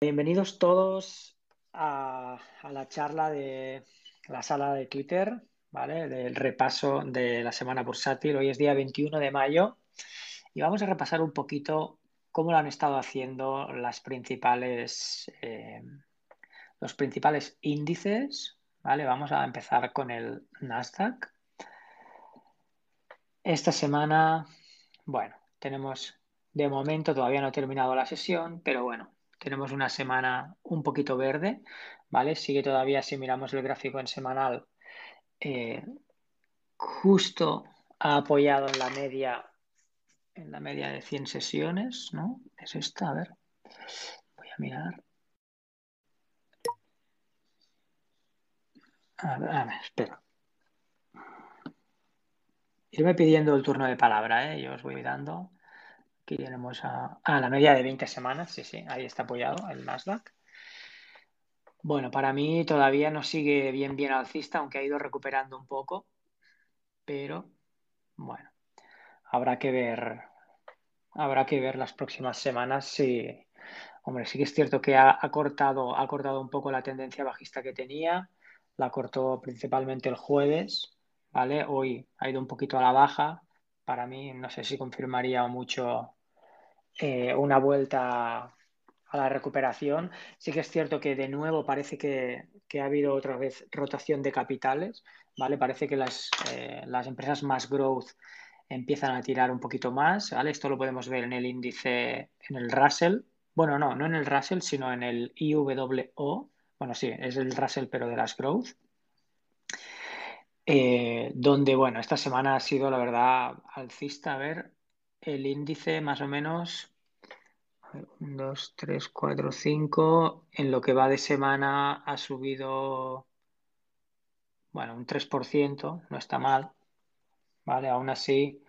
Bienvenidos todos a, la charla de la sala de Twitter, ¿vale? Del repaso de la semana bursátil. Hoy es día 21 de mayo y vamos a repasar un poquito cómo lo han estado haciendo las principales, eh, los principales índices, ¿vale? Vamos a empezar con el Nasdaq. Esta semana, bueno, tenemos de momento todavía no he terminado la sesión, pero bueno, tenemos una semana un poquito verde, ¿vale? Sigue todavía, si miramos el gráfico en semanal, eh, justo ha apoyado en la media, en la media de 100 sesiones, ¿no? Es esta, a ver, voy a mirar. A ver, a ver, espera. Irme pidiendo el turno de palabra, ¿eh? Yo os voy dando. Aquí tenemos a, la media de 20 semanas, sí, sí, ahí está apoyado el Nasdaq. Bueno, para mí todavía no sigue bien, bien alcista, aunque ha ido recuperando un poco, pero bueno, habrá que ver, habrá que ver las próximas semanas si, hombre, sí que es cierto que ha, cortado, ha cortado un poco la tendencia bajista que tenía, la cortó principalmente el jueves, ¿vale? Hoy ha ido un poquito a la baja, para mí no sé si confirmaría mucho eh, una vuelta a la recuperación. Sí que es cierto que de nuevo parece que, ha habido otra vez rotación de capitales, ¿vale? Parece que las, eh, las, empresas más growth empiezan a tirar un poquito más, ¿vale? Esto lo podemos ver en el índice, en el Russell. Bueno, no, no en el Russell, sino en el IWO. Bueno, sí, es el Russell, pero de las growth. Eh, donde, bueno, esta semana ha sido, la verdad, alcista. A ver, el índice más o menos 1, 2, 3, 4, 5. En lo que va de semana ha subido, bueno, un 3%, no está mal. ¿Vale? Aún así,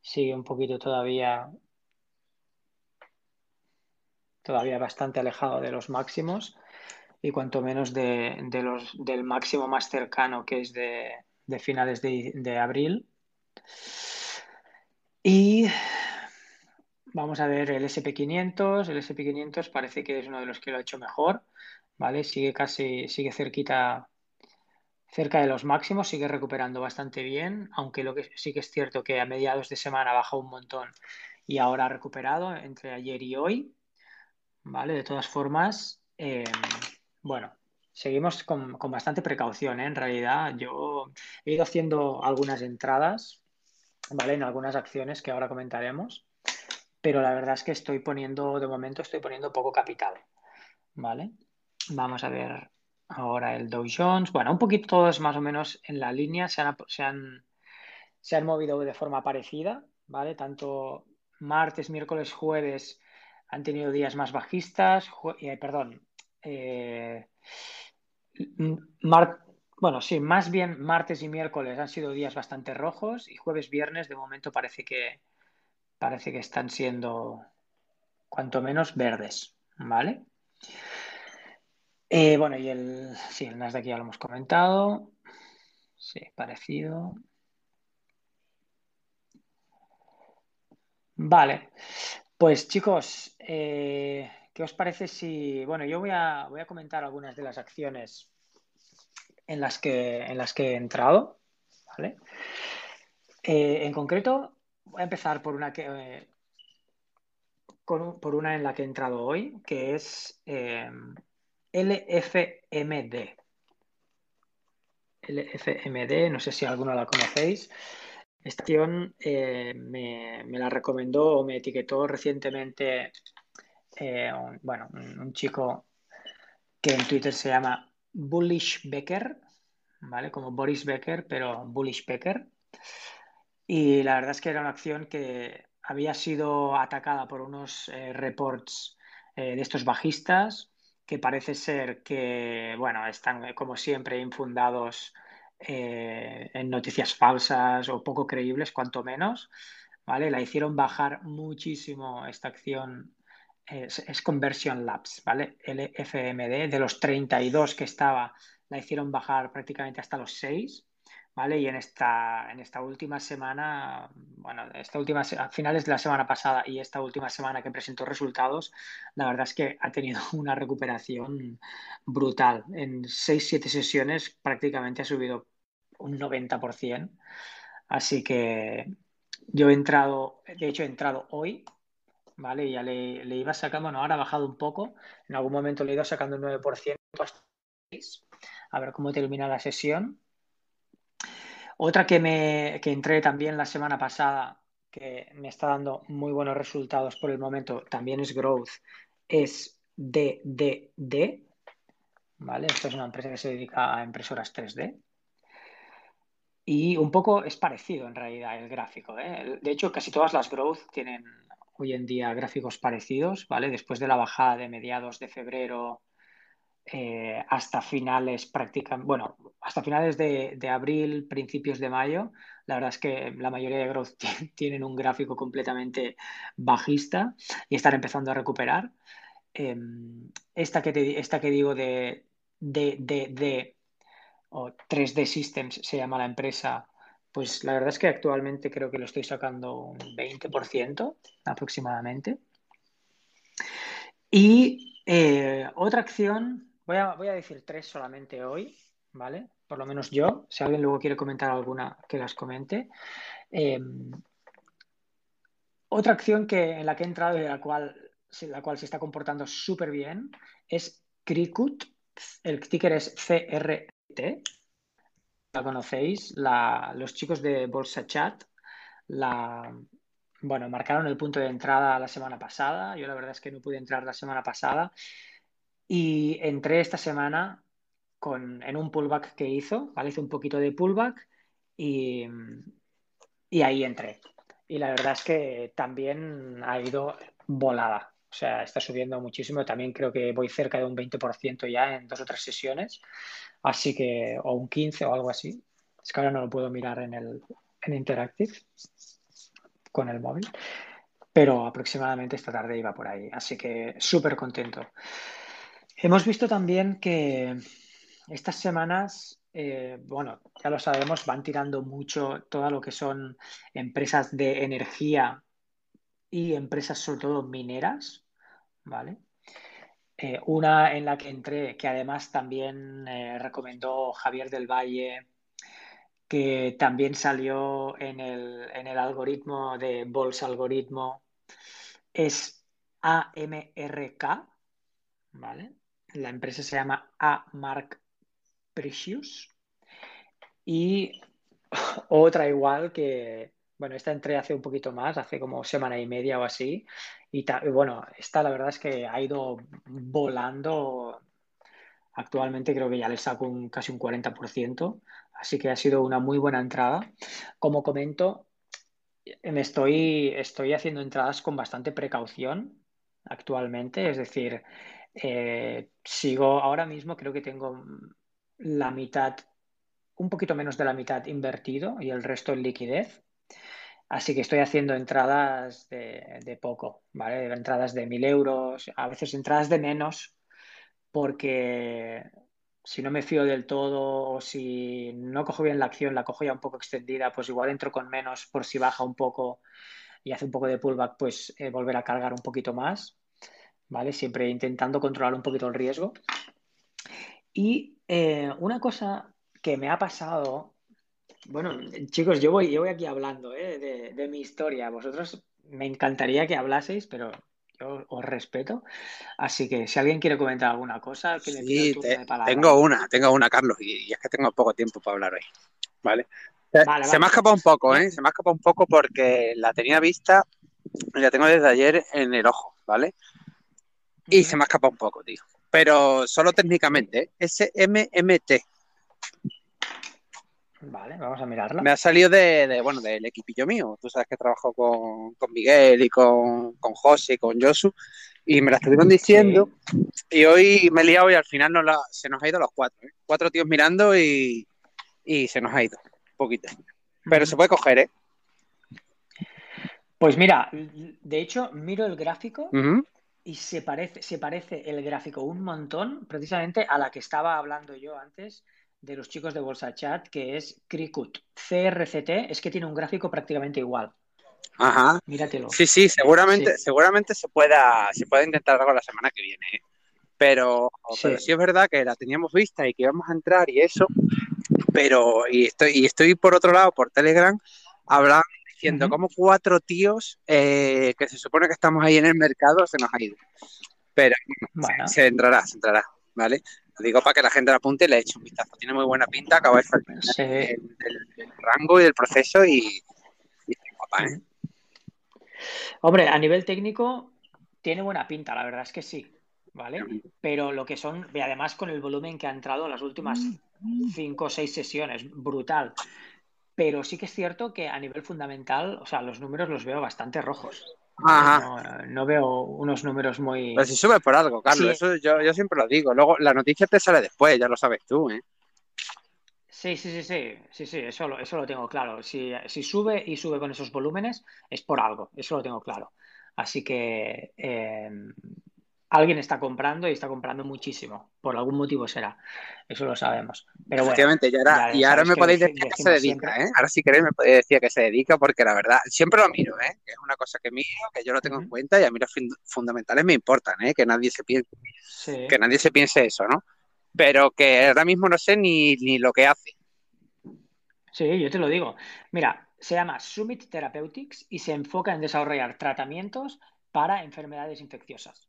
sigue un poquito todavía, todavía bastante alejado de los máximos y cuanto menos de, los, del máximo más cercano que es de, finales de, de abril. Y vamos a ver el SP500. El SP500 parece que es uno de los que lo ha hecho mejor, ¿vale? Sigue casi, sigue cerquita, cerca de los máximos, sigue recuperando bastante bien, aunque lo que sí que es cierto que a mediados de semana bajó un montón y ahora ha recuperado entre ayer y hoy, ¿vale? De todas formas, em, bueno, seguimos con, con, bastante precaución, ¿eh? En realidad, yo he ido haciendo algunas entradas ¿vale? En algunas acciones que ahora comentaremos, pero la verdad es que estoy poniendo, de momento estoy poniendo poco capital, ¿vale? Vamos a ver ahora el Dow Jones. Bueno, un poquito todos más o menos en la línea, se han, se han, se han movido de forma parecida, ¿vale? Tanto martes, miércoles, jueves han tenido días más bajistas, eh, perdón, eh, bueno, sí, más bien martes y miércoles han sido días bastante rojos y jueves, viernes de momento parece que parece que están siendo cuanto menos verdes, ¿vale? Eh, bueno, y el, sí, el Nasdaq ya lo hemos comentado. Sí, parecido. Vale, pues chicos, eh, ¿qué os parece si, bueno, yo voy a, voy a comentar algunas de las acciones en las que, en las que he entrado. ¿vale? Eh, en concreto, voy a empezar por una que. Eh, por una en la que he entrado hoy, que es eh, LFMD. LFMD, no sé si alguno la conocéis. Esta acción me, la recomendó o me etiquetó recientemente bueno, un, chico que en Twitter se llama Bullish Becker, ¿vale? Como Boris Becker, pero Bullish Becker. Y la verdad es que era una acción que había sido atacada por unos eh, reports eh, de estos bajistas que parece ser que, bueno, están eh, como siempre infundados en noticias falsas o poco creíbles, cuanto menos, ¿vale? La hicieron bajar muchísimo esta acción es, Conversion Labs, ¿vale? LFMD, de los 32 que estaba, la hicieron bajar prácticamente hasta los 6, ¿vale? Y en esta, en esta última semana bueno, esta última, a finales de la semana pasada y esta última semana que presentó resultados, la verdad es que ha tenido una recuperación brutal. En 6-7 sesiones prácticamente ha subido un 90%. Así que yo he entrado, de hecho he entrado hoy, ¿vale? Ya le, le iba sacando, bueno, ahora ha bajado un poco, en algún momento le he ido sacando un 9% a ver cómo termina la sesión. Otra que, me, que entré también la semana pasada, que me está dando muy buenos resultados por el momento, también es Growth, es DDD, ¿vale? Esto es una empresa que se dedica a impresoras 3D. Y un poco es parecido en realidad el gráfico. ¿eh? De hecho, casi todas las growth tienen hoy en día gráficos parecidos, ¿vale? Después de la bajada de mediados de febrero eh, hasta finales prácticamente, bueno, hasta finales de, abril, principios de mayo, la verdad es que la mayoría de growth tienen un gráfico completamente bajista y están empezando a recuperar. Em, esta, que esta que digo de, de, de o 3D Systems se llama la empresa, pues la verdad es que actualmente creo que lo estoy sacando un 20% aproximadamente. Y eh, otra acción, voy a, voy a decir tres solamente hoy, ¿vale? Por lo menos yo, si alguien luego quiere comentar alguna, que las comente. Em, otra acción que, en la que he entrado y la cual, la cual se está comportando súper bien es Cricut. El ticker es CR la conocéis, los chicos de Bolsa Chat, la, bueno, marcaron el punto de entrada la semana pasada. Yo la verdad es que no pude entrar la semana pasada y entré esta semana con, en un pullback que hizo, ¿vale? Hice un poquito de pullback y, y ahí entré. Y la verdad es que también ha ido volada. O sea, está subiendo muchísimo. También creo que voy cerca de un 20% ya en dos o tres sesiones. Así que, o un 15 o algo así. Es que ahora no lo puedo mirar en el en Interactive con el móvil. Pero aproximadamente esta tarde iba por ahí. Así que súper contento. Hemos visto también que estas semanas, eh, bueno, ya lo sabemos, van tirando mucho todo lo que son empresas de energía y empresas sobre todo mineras, ¿vale? Eh, una en la que entré, que además también eh, recomendó Javier del Valle, que también salió en el, en el algoritmo de Bolsa Algoritmo, es AMRK, ¿vale? La empresa se llama AMark Precious. Y otra igual que, bueno, esta entré hace un poquito más, hace como semana y media o así. Y, bueno, esta la verdad es que ha ido volando. Actualmente creo que ya le saco un, casi un 40%, así que ha sido una muy buena entrada. Como comento, me estoy, haciendo entradas con bastante precaución actualmente, es decir, eh, sigo ahora mismo, creo que tengo la mitad, un poquito menos de la mitad invertido y el resto en liquidez. Así que estoy haciendo entradas de, poco, ¿vale? Entradas de mil euros, a veces entradas de menos, porque si no me fío del todo o si no cojo bien la acción, la cojo ya un poco extendida, pues igual entro con menos por si baja un poco y hace un poco de pullback, pues eh, volver a cargar un poquito más, ¿vale? Siempre intentando controlar un poquito el riesgo. Y eh, una cosa que me ha pasado bueno, chicos, yo voy, yo voy aquí hablando ¿eh? de, mi historia. Vosotros me encantaría que hablaseis, pero yo os respeto. Así que si alguien quiere comentar alguna cosa, que le sí, Tengo una, tengo una, Carlos, y, es que tengo poco tiempo para hablar hoy. ¿Vale? se me ha escapado un poco, ¿eh? Se me ha escapado un poco porque la tenía vista, la tengo desde ayer en el ojo, ¿vale? Y se me ha escapado un poco, tío. Pero solo técnicamente, ¿eh? SMMT. Vale, vamos a mirarla. Me ha salido de, bueno, del equipillo mío. Tú sabes que trabajo con, Miguel y con, con José y con Josu. Y me la estuvieron diciendo. Y hoy me he liado y al final la, se nos ha ido los cuatro. ¿eh? Cuatro tíos mirando y, se nos ha ido. Un poquito. Pero se puede coger, ¿eh? Pues mira, de hecho, miro el gráfico y se parece, se parece el gráfico un montón, precisamente a la que estaba hablando yo antes de los chicos de Bolsa Chat, que es Cricut. CRCT es que tiene un gráfico prácticamente igual. Ajá. Míratelo. Sí, sí, seguramente, seguramente se pueda, se puede intentar algo la semana que viene. ¿eh? Pero, sí. pero sí es verdad que la teníamos vista y que íbamos a entrar y eso. Pero, y estoy, y estoy por otro lado, por Telegram, hablando, diciendo como cuatro tíos eh, que se supone que estamos ahí en el mercado se nos ha ido. Pero bueno. se entrará, se entrará, ¿vale? Lo digo para que la gente la apunte y le eche un vistazo. Tiene muy buena pinta, acaba de salir el, rango y el proceso y, y guapa, ¿eh? Hombre, a nivel técnico tiene buena pinta, la verdad es que sí, ¿vale? Pero lo que son, y además con el volumen que ha entrado en las últimas cinco o seis sesiones, brutal. Pero sí que es cierto que a nivel fundamental, o sea, los números los veo bastante rojos. No, veo unos números muy. Pero si sube por algo, Carlos, eso yo, yo, siempre lo digo. Luego la noticia te sale después, ya lo sabes tú, ¿eh? Sí, sí, sí, sí, sí, sí, eso lo, eso lo tengo claro. Si, si sube y sube con esos volúmenes, es por algo, eso lo tengo claro. Así que eh, alguien está comprando y está comprando muchísimo. Por algún motivo será. Eso lo sabemos. Pero Efectivamente, y ahora, y ahora me podéis decir que se dedica, ¿eh? Ahora si queréis me podéis decir que se dedica, porque la verdad, siempre lo miro, ¿eh? Que es una cosa que miro, que yo lo tengo en cuenta y a mí los fundamentales me importan, ¿eh? Que nadie se piense, que nadie se piense eso, ¿no? Pero que ahora mismo no sé ni, ni lo que hace. Sí, yo te lo digo. Mira, se llama Summit Therapeutics y se enfoca en desarrollar tratamientos para enfermedades infecciosas.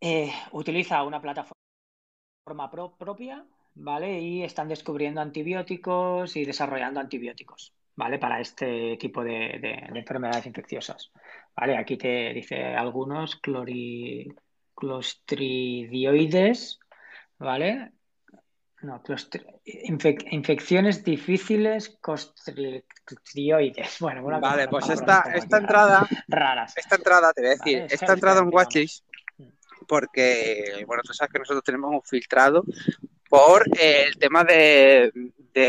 Eh, utiliza una plataforma propia, ¿vale? Y están descubriendo antibióticos y desarrollando antibióticos, ¿vale? Para este tipo de, enfermedades infecciosas. ¿Vale? Aquí te dice algunos clostridioides, ¿vale? No, infecciones difíciles costrioides. Bueno, vale, pues esta, esta entrada. Raras. Esta entrada, te voy a decir, esta entrada en Watchlist, porque, bueno, tú sabes que nosotros tenemos un filtrado por el tema de,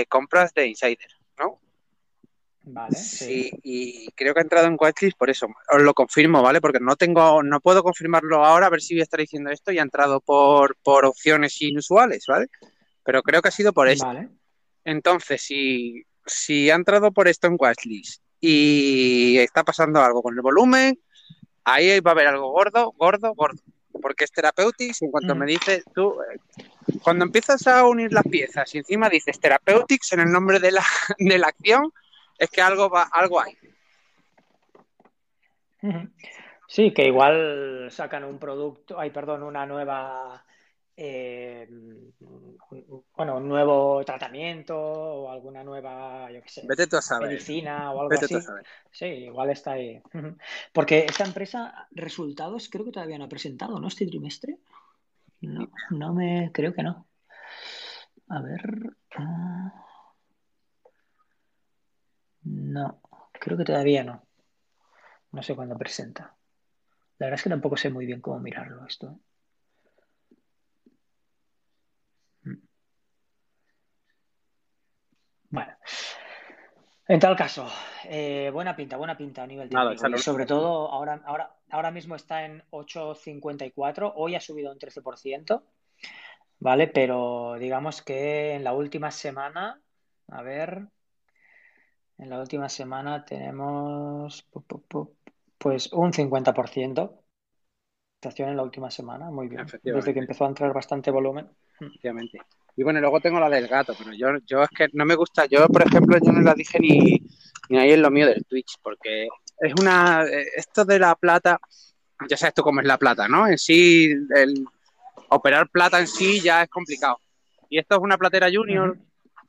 compras de Insider, ¿no? Vale. Sí, y creo que ha entrado en Watchlist por eso. Os lo confirmo, ¿vale? Porque no tengo, no puedo confirmarlo ahora, a ver si voy a estar diciendo esto y ha entrado por, por opciones inusuales, ¿vale? Pero creo que ha sido por eso. Entonces, si, si ha entrado por esto en Watchlist y está pasando algo con el volumen, ahí va a haber algo gordo, gordo, gordo. Porque es Therapeutics y en cuanto me dices tú, eh, cuando empiezas a unir las piezas y encima dices Therapeutics en el nombre de la, de la acción, es que algo, va, algo hay. Sí, que igual sacan un producto, ay, perdón, una nueva eh, bueno, un nuevo tratamiento o alguna nueva, yo qué sé, medicina o algo así. Sí, igual está ahí. Porque esta empresa, resultados creo que todavía no ha presentado, ¿no? Este trimestre. No, no me, creo que no. A ver. Ah. No, creo que todavía no. No sé cuándo presenta. La verdad es que tampoco sé muy bien cómo mirarlo esto. Bueno, en tal caso, eh, buena pinta, buena pinta a nivel técnico. y sobre todo, ahora, ahora, ahora mismo está en 8.54, hoy ha subido un 13%, ¿vale? Pero digamos que en la última semana, a ver, en la última semana tenemos pues un 50% en la última semana, muy bien. Desde que empezó a entrar bastante volumen. Efectivamente. Y bueno, luego tengo la del gato, pero yo, yo es que no me gusta, yo por ejemplo, yo no la dije ni, ni ahí en lo mío del Twitch, porque es una, esto de la plata, ya sabes tú cómo es la plata, ¿no? En sí, el operar plata en sí ya es complicado. Y esto es una platera junior,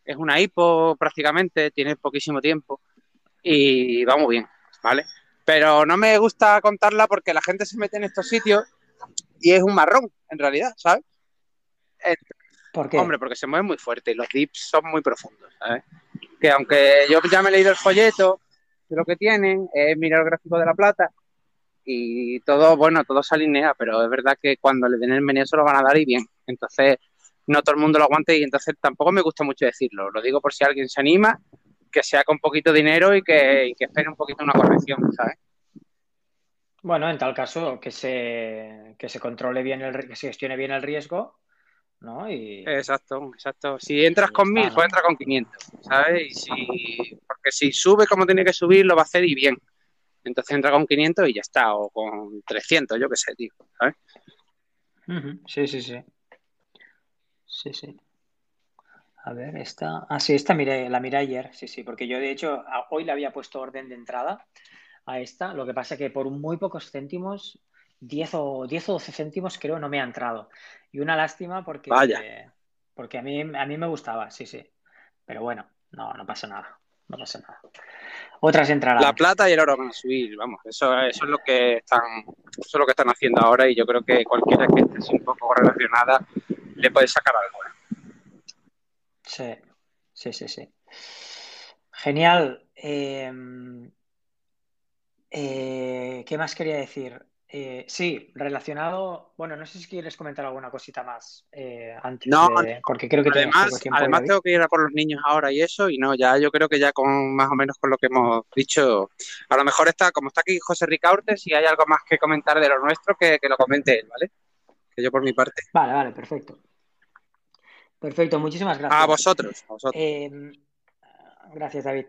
es una hipo prácticamente, tiene poquísimo tiempo y va muy bien, ¿vale? Pero no me gusta contarla porque la gente se mete en estos sitios y es un marrón, en realidad, ¿sabes? ¿Por qué? Hombre, porque se mueve muy fuerte y los dips son muy profundos, ¿sabes? Que aunque yo ya me he leído el folleto de lo que tienen, he mirado el gráfico de la plata y todo, bueno, todo se alinea, pero es verdad que cuando le den el meneo se lo van a dar y bien. Entonces, no todo el mundo lo aguante y entonces tampoco me gusta mucho decirlo. Lo digo por si alguien se anima, que sea con poquito dinero y que, y que espere un poquito una corrección, ¿sabes? Bueno, en tal caso, que se, que se controle bien, el, que se gestione bien el riesgo ¿no? Y... Exacto, exacto. Si entras con 1000, pues entra con 500, ¿sabes? Y si... Porque si sube como tiene que subir, lo va a hacer y bien. Entonces entra con 500 y ya está, o con 300, yo qué sé, tío, ¿sabes? Sí, sí, sí. Sí, sí. A ver, esta. Ah, sí, esta miré, la miré ayer, sí, sí, porque yo de hecho hoy le había puesto orden de entrada a esta. Lo que pasa que por muy pocos céntimos, 10 o, 10 o 12 céntimos creo no me ha entrado. Y una lástima porque, porque a, mí, a mí me gustaba, sí, sí. Pero bueno, no, no pasa nada. No pasa nada. Otras entrarán. La plata y el oro van a subir, vamos, eso, eso es lo que están, eso es lo que están haciendo ahora y yo creo que cualquiera que esté un poco relacionada le puede sacar algo. ¿eh? Sí, sí, sí, sí. Genial. Eh, eh, ¿Qué más quería decir? Eh, sí, relacionado. Bueno, no sé si quieres comentar alguna cosita más eh, antes. No, porque creo que además, además tengo que ir a por los niños ahora y eso, y no, ya yo creo que ya con más o menos con lo que hemos dicho, a lo mejor está, como está aquí José Ricaurte, si hay algo más que comentar de lo nuestro, que, lo comente él, ¿vale? Que yo por mi parte. Vale, vale, perfecto. Perfecto, muchísimas gracias. A vosotros. A vosotros. Em, gracias, David.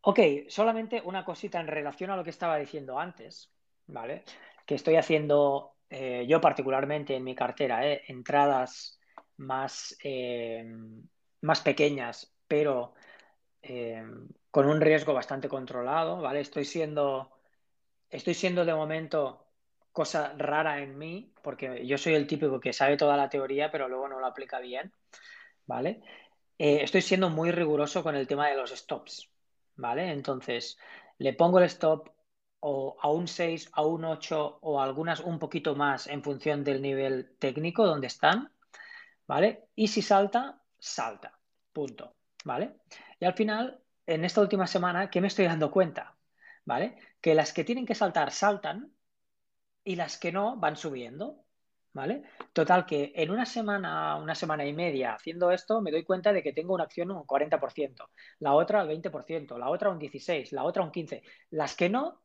Ok, solamente una cosita en relación a lo que estaba diciendo antes, ¿vale? Que estoy haciendo eh, yo particularmente en mi cartera, ¿eh? entradas más, eh, más pequeñas, pero con un riesgo bastante controlado, ¿vale? Estoy siendo, estoy siendo de momento cosa rara en mí, porque yo soy el típico que sabe toda la teoría, pero luego no lo aplica bien, ¿vale? estoy siendo muy riguroso con el tema de los stops, ¿vale? Entonces, le pongo el stop o a un 6, a un 8 o algunas un poquito más en función del nivel técnico donde están, ¿vale? Y si salta, salta, punto, ¿vale? Y al final, en esta última semana, ¿qué me estoy dando cuenta? ¿Vale? Que las que tienen que saltar, saltan y las que no van subiendo. ¿Vale? Total, que en una semana, una semana y media haciendo esto, me doy cuenta de que tengo una acción un 40%, la otra al 20%, la otra un 16%, la otra un 15%. Las que no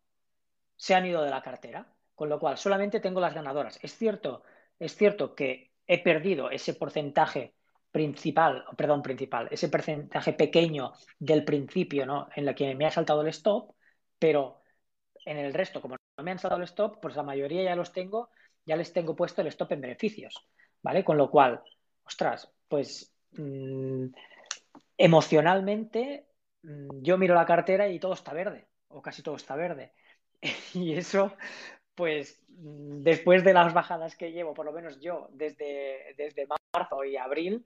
se han ido de la cartera, con lo cual solamente tengo las ganadoras. Es cierto, es cierto que he perdido ese porcentaje principal, perdón, principal, ese porcentaje pequeño del principio, ¿no? En la que me ha saltado el stop, pero en el resto, como no me han saltado el stop, pues la mayoría ya los tengo ya les tengo puesto el stop en beneficios, ¿vale? Con lo cual, ostras, pues mm, emocionalmente mm, yo miro la cartera y todo está verde, o casi todo está verde. y eso, pues después de las bajadas que llevo, por lo menos yo, desde, desde marzo y abril,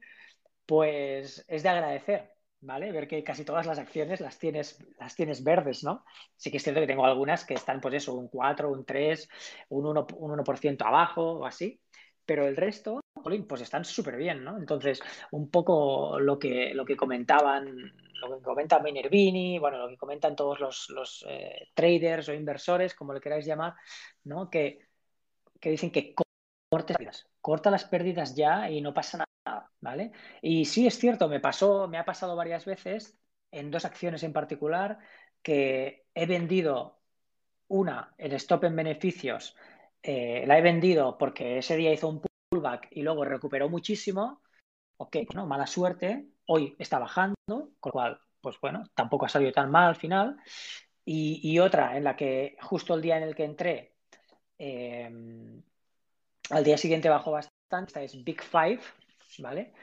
pues es de agradecer, ¿vale? Ver que casi todas las acciones las tienes, las tienes verdes, ¿no? Sí que es cierto que tengo algunas que están, pues eso, un 4, un 3, un 1%, un 1 abajo o así, pero el resto, pues están súper bien, ¿no? Entonces, un poco lo que, lo que comentaban, lo que comenta Minervini, bueno, lo que comentan todos los, los eh, traders o inversores, como le queráis llamar, ¿no? Que, que dicen que corta las pérdidas ya y no pasa nada ¿vale? Y sí es cierto, me pasó, me ha pasado varias veces en dos acciones en particular que he vendido una, el stop en beneficios, eh, la he vendido porque ese día hizo un pullback y luego recuperó muchísimo. Ok, no, mala suerte. Hoy está bajando, con lo cual, pues bueno, tampoco ha salido tan mal al final. Y, otra en la que justo el día en el que entré, eh, al día siguiente bajó bastante, esta es Big Five, ¿vale?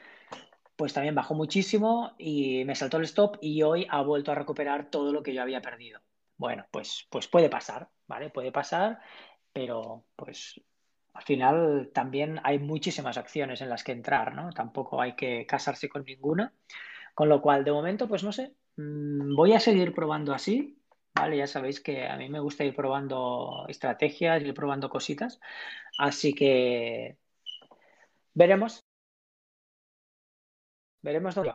Pues también bajó muchísimo y me saltó el stop y hoy ha vuelto a recuperar todo lo que yo había perdido. Bueno, pues, pues puede pasar, ¿vale? Puede pasar, pero pues al final también hay muchísimas acciones en las que entrar, ¿no? Tampoco hay que casarse con ninguna. Con lo cual, de momento, pues no sé, mm, voy a seguir probando así, ¿vale? Ya sabéis que a mí me gusta ir probando estrategias, ir probando cositas. Así que veremos, Veremos dónde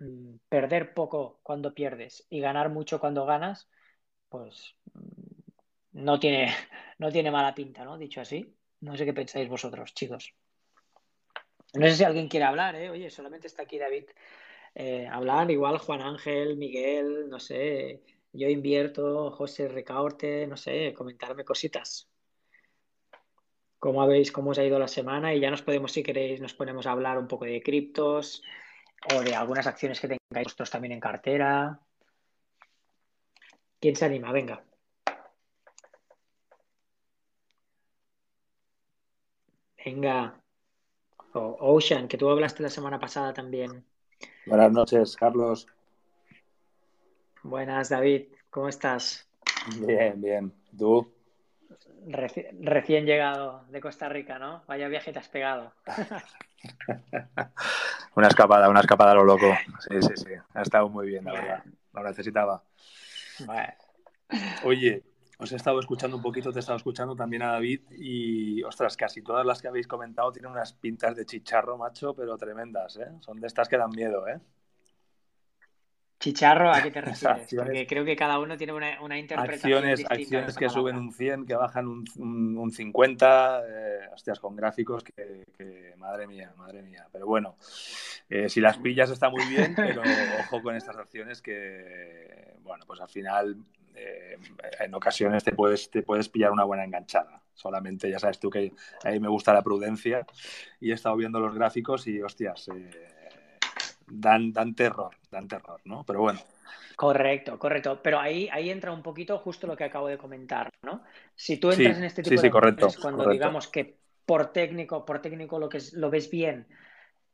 mm, Perder poco cuando pierdes y ganar mucho cuando ganas, pues mm, no tiene, no tiene mala pinta, ¿no? Dicho así. No sé qué pensáis vosotros, chicos. No sé si alguien quiere hablar, ¿eh? Oye, solamente está aquí David. Eh, hablar, igual Juan Ángel, Miguel, no sé, yo invierto, José Recaorte, no sé, comentarme cositas. cómo habéis, cómo os ha ido la semana y ya nos podemos, si queréis, nos ponemos a hablar un poco de criptos o de algunas acciones que tengáis vosotros también en cartera. ¿Quién se anima? Venga. Venga. Ocean, que tú hablaste la semana pasada también. Buenas noches, Carlos. Buenas, David. ¿Cómo estás? Bien, bien. ¿Tú? recién llegado de Costa Rica, ¿no? Vaya viaje te has pegado. una escapada, una escapada a lo loco. Sí, sí, sí. Ha estado muy bien, la verdad. Lo necesitaba. Oye, os he estado escuchando un poquito, te he estado escuchando también a David y, ostras, casi todas las que habéis comentado tienen unas pintas de chicharro, macho, pero tremendas, ¿eh? Son de estas que dan miedo, ¿eh? Chicharro, ¿a qué te refieres? Porque creo que cada uno tiene una, una interpretación Acciones, acciones que suben un 100, que bajan un, un, 50, eh, hostias, con gráficos que, madre mía, madre mía. Pero bueno, eh, si las pillas está muy bien, pero ojo con estas acciones que, bueno, pues al final eh, en ocasiones te puedes, te puedes pillar una buena enganchada. Solamente ya sabes tú que a mí me gusta la prudencia y he estado viendo los gráficos y, hostias, dan, dan terror, dan terror, ¿no? Pero bueno. Correcto, correcto. Pero ahí, ahí entra un poquito justo lo que acabo de comentar, ¿no? Si tú entras en este tipo de correcto, cuando digamos que por técnico, por técnico lo que lo ves bien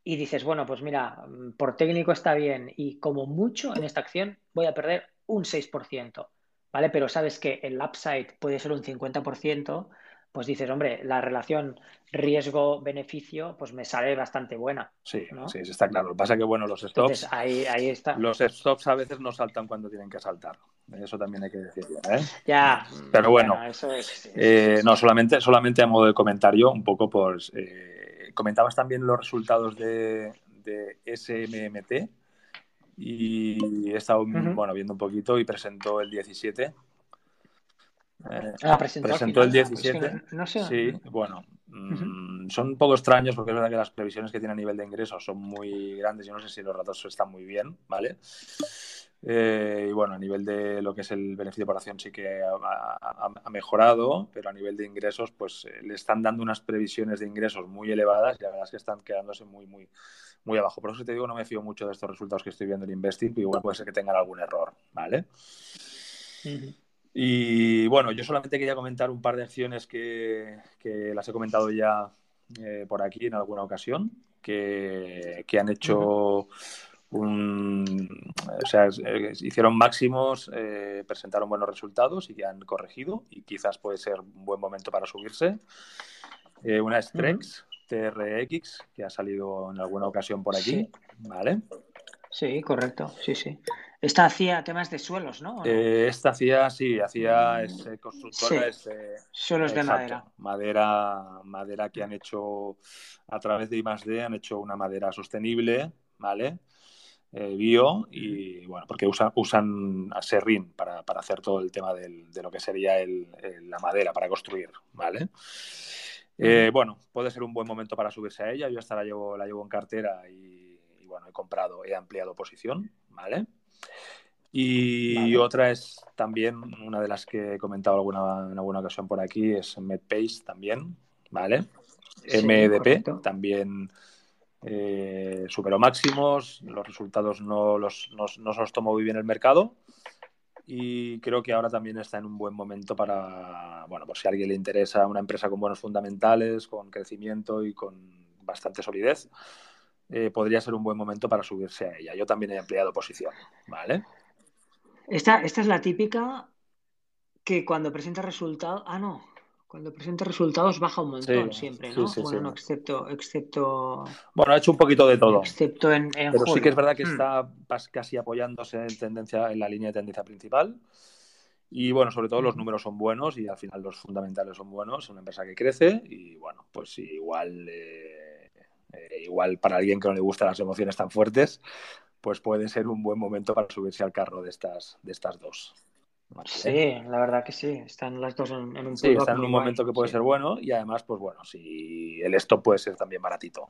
y dices, bueno, pues mira, por técnico está bien y como mucho en esta acción voy a perder un 6%, ¿vale? Pero sabes que el upside puede ser un 50%, pues dices, hombre, la relación riesgo-beneficio, pues me sale bastante buena. Sí, sí, está claro. Lo que pasa es que, bueno, los stops. ahí, ahí está. Los stops a veces no saltan cuando tienen que saltar. Eso también hay que decirlo. ¿eh? Ya. Pero bueno, eso es, eh, no, solamente, solamente a modo de comentario, un poco, pues. Eh, comentabas también los resultados de, de SMMT y he estado bueno, viendo un poquito y presentó el 17 ah, presentó, el 17. no, sé. Sí, bueno, mm, son un poco extraños porque es verdad que las previsiones que tiene a nivel de ingresos son muy grandes. Yo no sé si los datos están muy bien, ¿vale? Eh, y bueno, a nivel de lo que es el beneficio por acción sí que ha, mejorado, pero a nivel de ingresos, pues eh, le están dando unas previsiones de ingresos muy elevadas y la verdad es que están quedándose muy, muy, muy abajo. Por eso te digo, no me fío mucho de estos resultados que estoy viendo en Investing, igual puede ser que tengan algún error, ¿vale? Y bueno, yo solamente quería comentar un par de acciones que, las he comentado ya eh, por aquí en alguna ocasión, que, han hecho un. O sea, eh, hicieron máximos, eh, presentaron buenos resultados y que han corregido, y quizás puede ser un buen momento para subirse. una es Trex, TRX, que ha salido en alguna ocasión por aquí, ¿vale? Sí, correcto, sí, sí. Esta hacía temas de suelos, ¿no? Eh, esta hacía, sí, hacía es, constructora. Sí. suelos de madera. Madera, madera que han hecho a través de I+D, han hecho una madera sostenible, ¿vale? Eh, bio y bueno, porque usan, usan serrín para, para, hacer todo el tema del, de lo que sería el, la madera para construir, ¿vale? Eh, bueno, puede ser un buen momento para subirse a ella. Yo hasta la llevo, la llevo en cartera y, y bueno, he comprado, he ampliado posición, ¿vale? Y otra es también una de las que he comentado alguna, en alguna ocasión por aquí, es MedPace también, ¿vale? MDP también eh, superó máximos, los resultados no, los, no, no se los tomó muy bien el mercado y creo que ahora también está en un buen momento para, bueno, por si a alguien le interesa una empresa con buenos fundamentales, con crecimiento y con bastante solidez, eh, podría ser un buen momento para subirse a ella. Yo también he ampliado posición, ¿vale? Esta, esta es la típica que cuando presenta resultados. Ah, no. Cuando presenta resultados baja un montón siempre, ¿no? bueno, no, excepto, excepto. Bueno, ha hecho un poquito de todo. Excepto en. Pero sí que es verdad que hmm. está casi apoyándose en tendencia, en la línea de tendencia principal. Y bueno, sobre todo los números son buenos y al final los fundamentales son buenos. Es una empresa que crece y bueno, pues igual. Eh, eh, igual para alguien que no le gustan las emociones tan fuertes, pues puede ser un buen momento para subirse al carro de estas, de estas dos. Sí, la verdad que sí, están las dos en, un Sí, están en un momento que puede ser bueno y además, pues bueno, si el stop puede ser también baratito,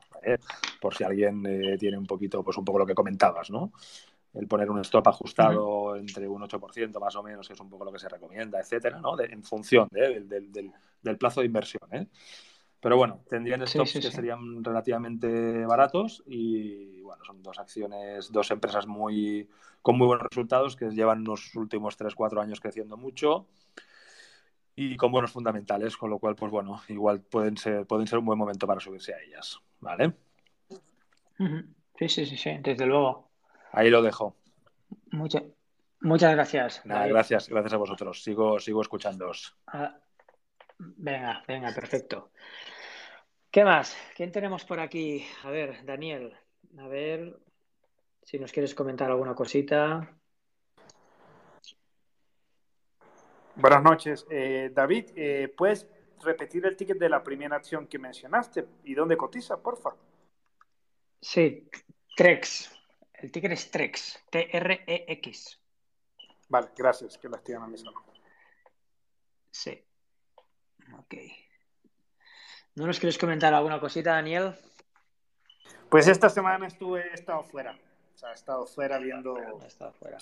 por si alguien eh, tiene un poquito, pues un poco lo que comentabas, ¿no? El poner un stop ajustado entre un 8% más o menos, que es un poco lo que se recomienda, etcétera, ¿no? en función del, del, del, plazo de inversión, ¿eh? Pero bueno, tendrían stops que serían relativamente baratos y bueno, son dos acciones, dos empresas muy con muy buenos resultados que llevan los últimos 3-4 años creciendo mucho y con buenos fundamentales, con lo cual, pues bueno, igual pueden ser, pueden ser un buen momento para subirse a ellas, ¿vale? Sí, sí, sí, sí, desde luego. Ahí lo dejo. Muchas, muchas gracias. gracias, gracias a vosotros. Sigo, sigo escuchándoos. Ah, venga, venga, perfecto. ¿Qué más? ¿Quién tenemos por aquí? A ver, Daniel, a ver si nos quieres comentar alguna cosita. Buenas noches. Eh, David, eh, ¿puedes repetir el ticket de la primera acción que mencionaste y dónde cotiza, porfa? Sí, Trex. El ticket es Trex. T-R-E-X. Vale, gracias, que la estoy analizando. Sí. Ok. ¿No nos quieres comentar alguna cosita, Daniel? Pues esta semana estuve, he estado fuera. O sea, he estado fuera viendo. He estado fuera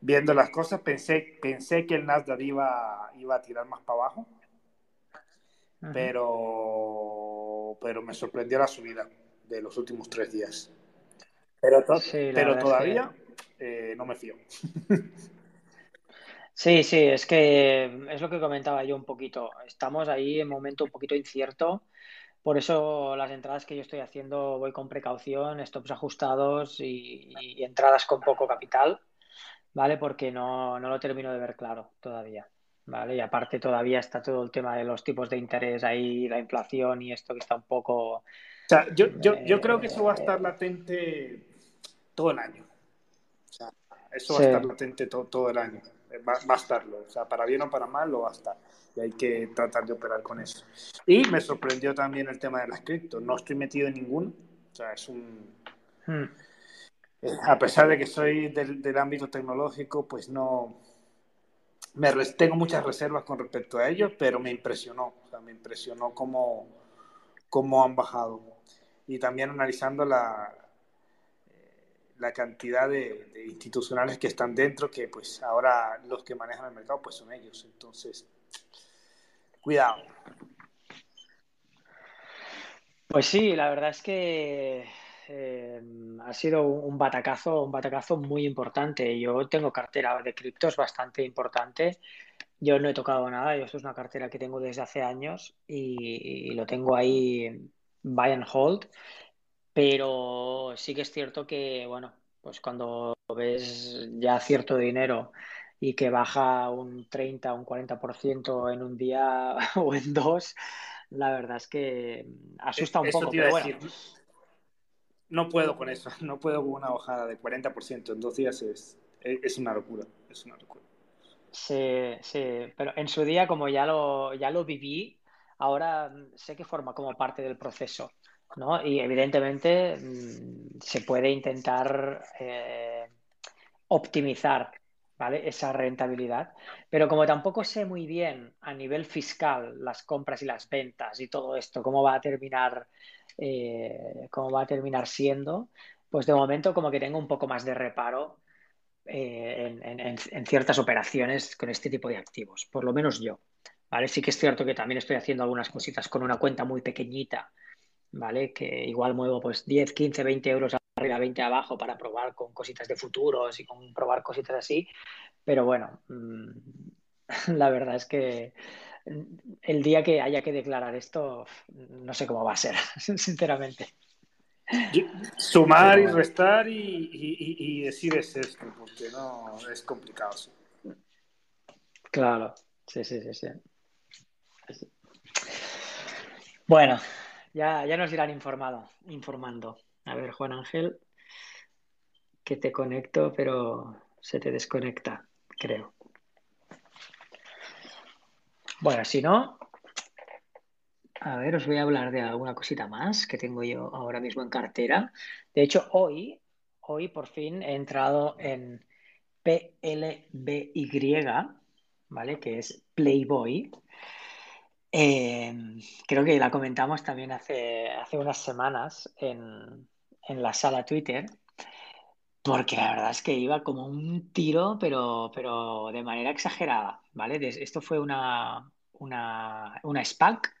viendo las cosas, pensé, pensé que el Nasdaq iba, iba a tirar más para abajo, pero, pero me sorprendió la subida de los últimos tres días. Pero, pero todavía eh, no me fío. Sí, sí, es que es lo que comentaba yo un poquito. Estamos ahí en momento un poquito incierto. Por eso las entradas que yo estoy haciendo voy con precaución, stops ajustados y entradas con poco capital ¿vale? Porque no, no lo termino de ver claro todavía. ¿Vale? Y aparte todavía está todo el tema de los tipos de interés ahí, la inflación y esto que está un poco... O sea, yo, yo, yo creo que eso va a estar latente todo el año. O sea, eso va a estar latente todo, todo el año. Va, va, a estarlo. O sea, para bien o para mal lo va a estar. Y hay que tratar de operar con eso. Y me sorprendió también el tema de las cripto. No estoy metido en ninguno. O sea, es un... Hmm a pesar de que soy del, ámbito tecnológico, pues no, me tengo muchas reservas con respecto a ellos, pero me impresionó, o sea, me impresionó cómo, cómo han bajado. Y también analizando la, la cantidad de, institucionales que están dentro, que pues ahora los que manejan el mercado pues son ellos. Entonces, cuidado. Pues sí, la verdad es que eh, ha sido un batacazo, un batacazo muy importante. Yo tengo cartera de criptos bastante importante. Yo no he tocado nada, yo esto es una cartera que tengo desde hace años y, lo tengo ahí buy and hold. Pero sí que es cierto que, bueno, pues cuando ves ya cierto dinero y que baja un 30, un 40% en un día o en dos, la verdad es que asusta un poco. Pero bueno, no puedo con eso, no puedo con una bajada de 40% en dos días, es, es una locura, es una locura. Sí, sí, pero en su día como ya lo, ya lo viví, ahora sé que forma como parte del proceso, ¿no? Y evidentemente mm, se puede intentar eh, optimizar, Esa rentabilidad, pero como tampoco sé muy bien a nivel fiscal las compras y las ventas y todo esto, cómo va a terminar eh, cómo va a terminar siendo, pues de momento como que tengo un poco más de reparo eh, en, ciertas operaciones con este tipo de activos, por lo menos yo. ¿vale? Sí que es cierto que también estoy haciendo algunas cositas con una cuenta muy pequeñita, ¿vale? Que igual muevo pues 10, 15, 20 euros arriba, 20 abajo para probar con cositas de futuros y con probar cositas así. Pero bueno, mm, la verdad es que el día que haya que declarar esto, no sé cómo va a ser, sinceramente. Sumar y restar y, decir es esto, porque no es complicado. Claro, sí, sí, sí, sí. Bueno, ya, ya nos irán informado, informando. A ver, Juan Ángel, que te conecto, pero se te desconecta, creo. Bueno, si no, a ver, os voy a hablar de alguna cosita más que tengo yo ahora mismo en cartera. De hecho, hoy, hoy por fin he entrado en PLBY, ¿vale? Que es Playboy. Em, creo que la comentamos también hace, hace unas semanas en, en la sala Twitter. Porque la verdad es que iba como un tiro, pero, pero de manera exagerada, ¿vale? Esto fue una, una, una SPAC,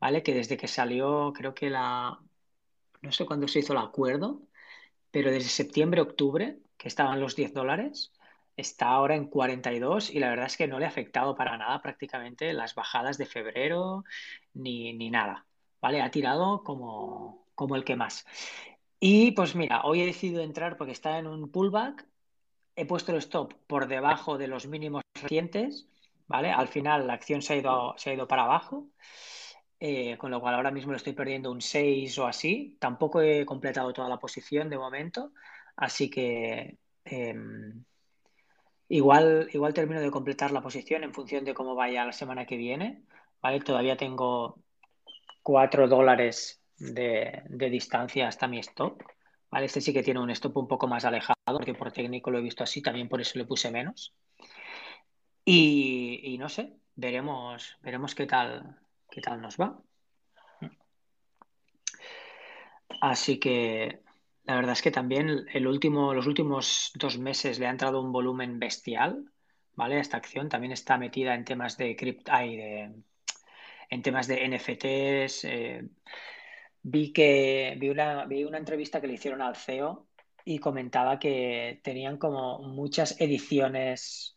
¿vale? Que desde que salió, creo que la, no sé cuándo se hizo el acuerdo, pero desde septiembre, octubre, que estaban los 10 dólares, está ahora en 42 y la verdad es que no le ha afectado para nada prácticamente las bajadas de febrero ni, ni nada, ¿vale? Ha tirado como, como el que más. Y pues mira, hoy he decidido entrar porque está en un pullback, he puesto el stop por debajo de los mínimos recientes, ¿vale? Al final la acción se ha ido, se ha ido para abajo. Eh, con lo cual ahora mismo le estoy perdiendo un 6 o así. Tampoco he completado toda la posición de momento, así que em, igual, igual termino de completar la posición en función de cómo vaya la semana que viene. ¿vale? Todavía tengo 4 dólares de, distancia hasta mi stop. ¿vale? Este sí que tiene un stop un poco más alejado, porque por técnico lo he visto así, también por eso le puse menos. Y, y no sé, veremos, veremos qué tal, qué tal nos va. Así que la verdad es que también el último, los últimos dos meses le ha entrado un volumen bestial, ¿vale? Esta acción también está metida en temas de cripto, en temas de NFTs. Eh, vi que vi una, vi una entrevista que le hicieron al CEO y comentaba que tenían como muchas ediciones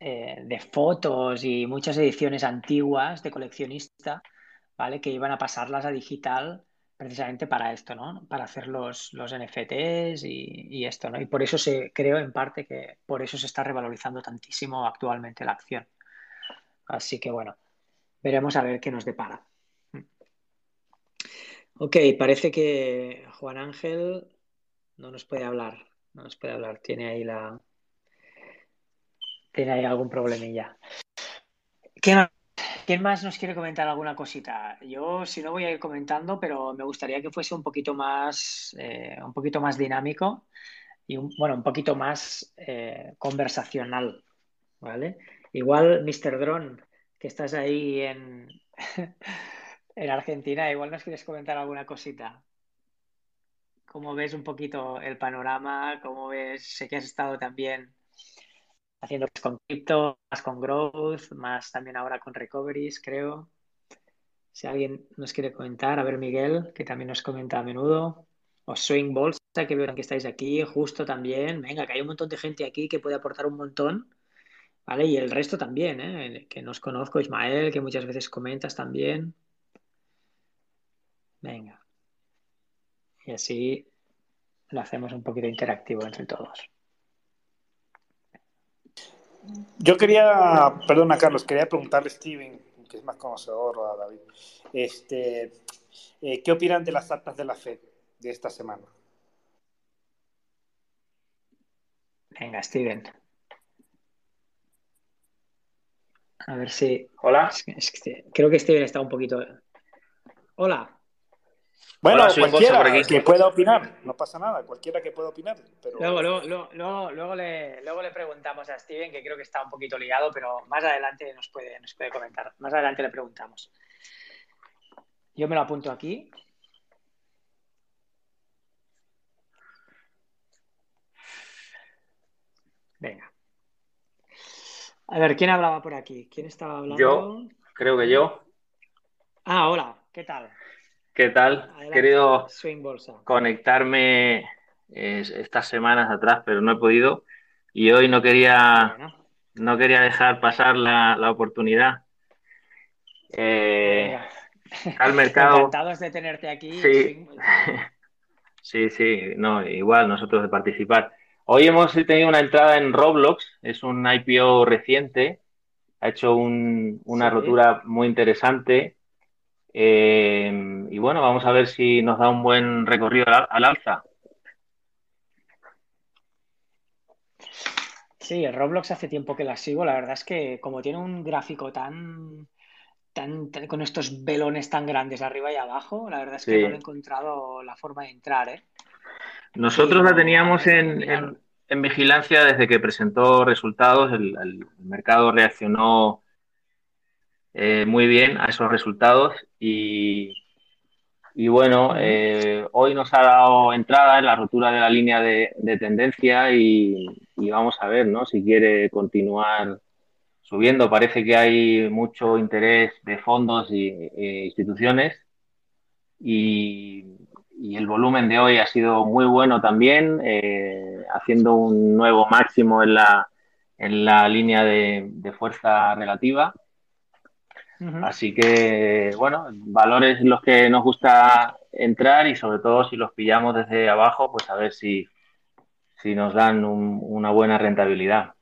eh, de fotos y muchas ediciones antiguas de coleccionista, ¿vale? Que iban a pasarlas a digital precisamente para esto, ¿no? Para hacer los, los NFTs y, esto, ¿no? Y por eso se, creo en parte que por eso se está revalorizando tantísimo actualmente la acción. Así que bueno, veremos a ver qué nos depara. Ok, parece que Juan Ángel no nos puede hablar, no nos puede hablar, tiene ahí la, tiene ahí algún problemilla. ¿Quién más nos quiere comentar alguna cosita? Yo, si no, voy a ir comentando, pero me gustaría que fuese un poquito más, eh, un poquito más dinámico y un, bueno, un poquito más eh, conversacional, ¿vale? Igual, Mr. Drone, que estás ahí en, en Argentina, igual nos quieres comentar alguna cosita. ¿Cómo ves un poquito el panorama? ¿Cómo ves? Sé que has estado también haciendo más con cripto, más con growth, más también ahora con recoveries, creo. Si alguien nos quiere comentar, a ver Miguel, que también nos comenta a menudo, o Swing Bolsa, que veo que estáis aquí, justo también, venga, que hay un montón de gente aquí que puede aportar un montón, ¿vale? Y el resto también, ¿eh? Que nos conozco, Ismael, que muchas veces comentas también. Venga. Y así lo hacemos un poquito interactivo entre todos. Yo quería, perdona Carlos, quería preguntarle a Steven, que es más conocedor, a David, este, eh, ¿qué opinan de las actas de la FED de esta semana? Venga, Steven. A ver si. Hola. creo que Steven está un poquito. Hola. Bueno, cualquiera que pueda opinar, no pasa nada, cualquiera que pueda opinar. Luego, luego, luego, le, luego le preguntamos a Steven, que creo que está un poquito liado, pero más adelante nos puede, nos puede comentar. Más adelante le preguntamos. Yo me lo apunto aquí. Venga. A ver, ¿quién hablaba por aquí? ¿Quién estaba hablando? Yo, creo que yo. Ah, hola, ¿qué tal? ¿Qué tal? He querido conectarme estas semanas atrás, pero no he podido. Y hoy no quería, no quería dejar pasar la, oportunidad. Eh, al mercado. Encantados de tenerte aquí. Sí. sí, sí, no, igual nosotros de participar. Hoy hemos tenido una entrada en Roblox, es un IPO reciente, ha hecho una rotura muy interesante eh, y bueno, vamos a ver si nos da un buen recorrido al, alza. Sí, el Roblox hace tiempo que la sigo. La verdad es que como tiene un gráfico tan, tan, con estos velones tan grandes arriba y abajo, la verdad es que no he encontrado la forma de entrar. ¿eh? Nosotros la teníamos en, vigilancia desde que presentó resultados. el mercado reaccionó eh, muy bien a esos resultados y, y bueno, eh, hoy nos ha dado entrada en la rotura de la línea de, tendencia y, vamos a ver ¿no? si quiere continuar subiendo. Parece que hay mucho interés de fondos y, e instituciones y, el volumen de hoy ha sido muy bueno también, eh, haciendo un nuevo máximo en la, en la línea de, fuerza relativa. Así que, bueno, valores los que nos gusta entrar y sobre todo si los pillamos desde abajo, pues a ver si, si nos dan una buena rentabilidad.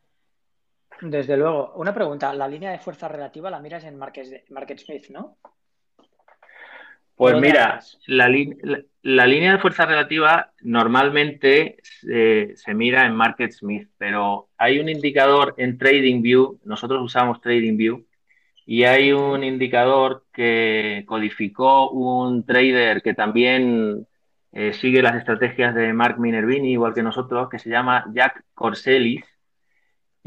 Desde luego. Una pregunta, la línea de fuerza relativa la miras en Market, Market Smith, ¿no? Pues mira, la, línea de fuerza relativa normalmente se mira en Market Smith, pero hay un indicador en TradingView, nosotros usamos TradingView, y hay un indicador que codificó un trader que también eh, sigue las estrategias de Mark Minervini, igual que nosotros, que se llama Jack Corselis,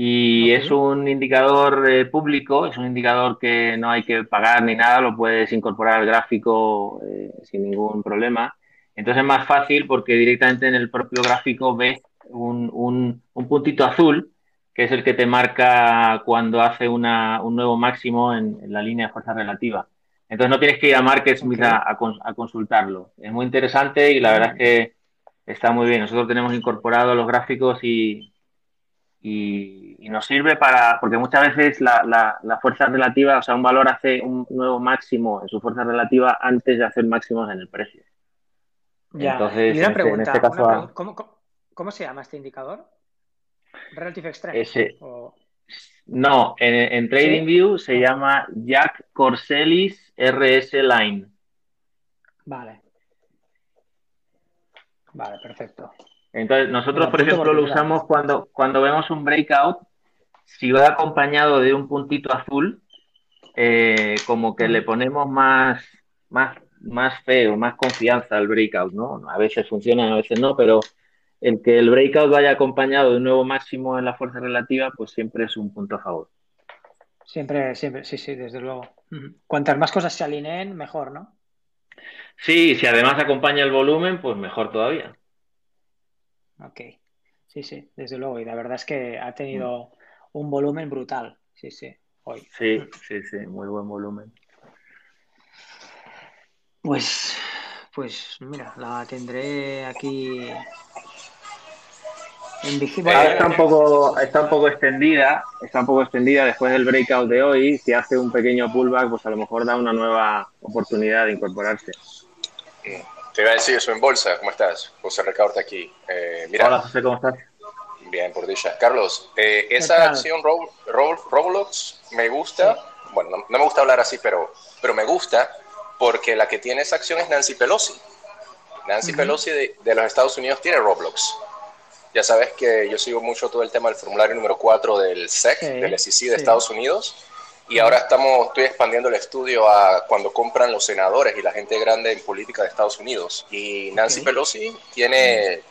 y es un indicador eh, público, es un indicador que no hay que pagar ni nada, lo puedes incorporar al gráfico eh, sin ningún problema. Entonces es más fácil porque directamente en el propio gráfico ves un, un, puntito azul, que es el que te marca cuando hace una, un nuevo máximo en, la línea de fuerza relativa. Entonces no tienes que ir a Marketsmith a, a, consultarlo. Es muy interesante y la verdad es que está muy bien. Nosotros tenemos incorporado los gráficos y, y, nos sirve para, porque muchas veces la, fuerza relativa, o sea, un valor hace un nuevo máximo en su fuerza relativa antes de hacer máximos en el precio. Ya. Entonces, y una este, pregunta, este caso, ¿cómo, se llama este indicador? Relative Extreme. No, en, TradingView se llama Jack Corselis RS Line. Vale. Vale, perfecto. Entonces, nosotros, por ejemplo, lo usamos cuando, cuando vemos un breakout, si va acompañado de un puntito azul, eh, como que le ponemos más, más, más feo, más confianza al breakout, ¿no? A veces funciona, a veces no, pero el que el breakout vaya acompañado de un nuevo máximo en la fuerza relativa, pues siempre es un punto a favor. Siempre, siempre, sí, sí, desde luego. Cuantas más cosas se alineen, mejor, ¿no? Sí, si además acompaña el volumen, pues mejor todavía. Ok, sí, sí, desde luego. Y la verdad es que ha tenido un volumen brutal, sí, sí, hoy. Sí, sí, sí, muy buen volumen. Pues, pues mira, la tendré aquí en está un poco, está un poco extendida, está un poco extendida después del breakout de hoy. Si hace un pequeño pullback, pues a lo mejor da una nueva oportunidad de incorporarse. Te iba a decir eso en bolsa. ¿Cómo estás? José Recaurte aquí. Eh, mira, Hola, José, ¿cómo estás? Bien, por dicha. Carlos, eh, esa acción Roblox me gusta. Bueno, no, me gusta hablar así, pero, pero me gusta porque la que tiene esa acción es Nancy Pelosi. Nancy Pelosi de, los Estados Unidos tiene Roblox. Ya sabes que yo sigo mucho todo el tema del formulario número 4 del SEC, del SEC de Estados Unidos. Y ahora estamos, estoy expandiendo el estudio a cuando compran los senadores y la gente grande en política de Estados Unidos. Y Nancy Pelosi tiene,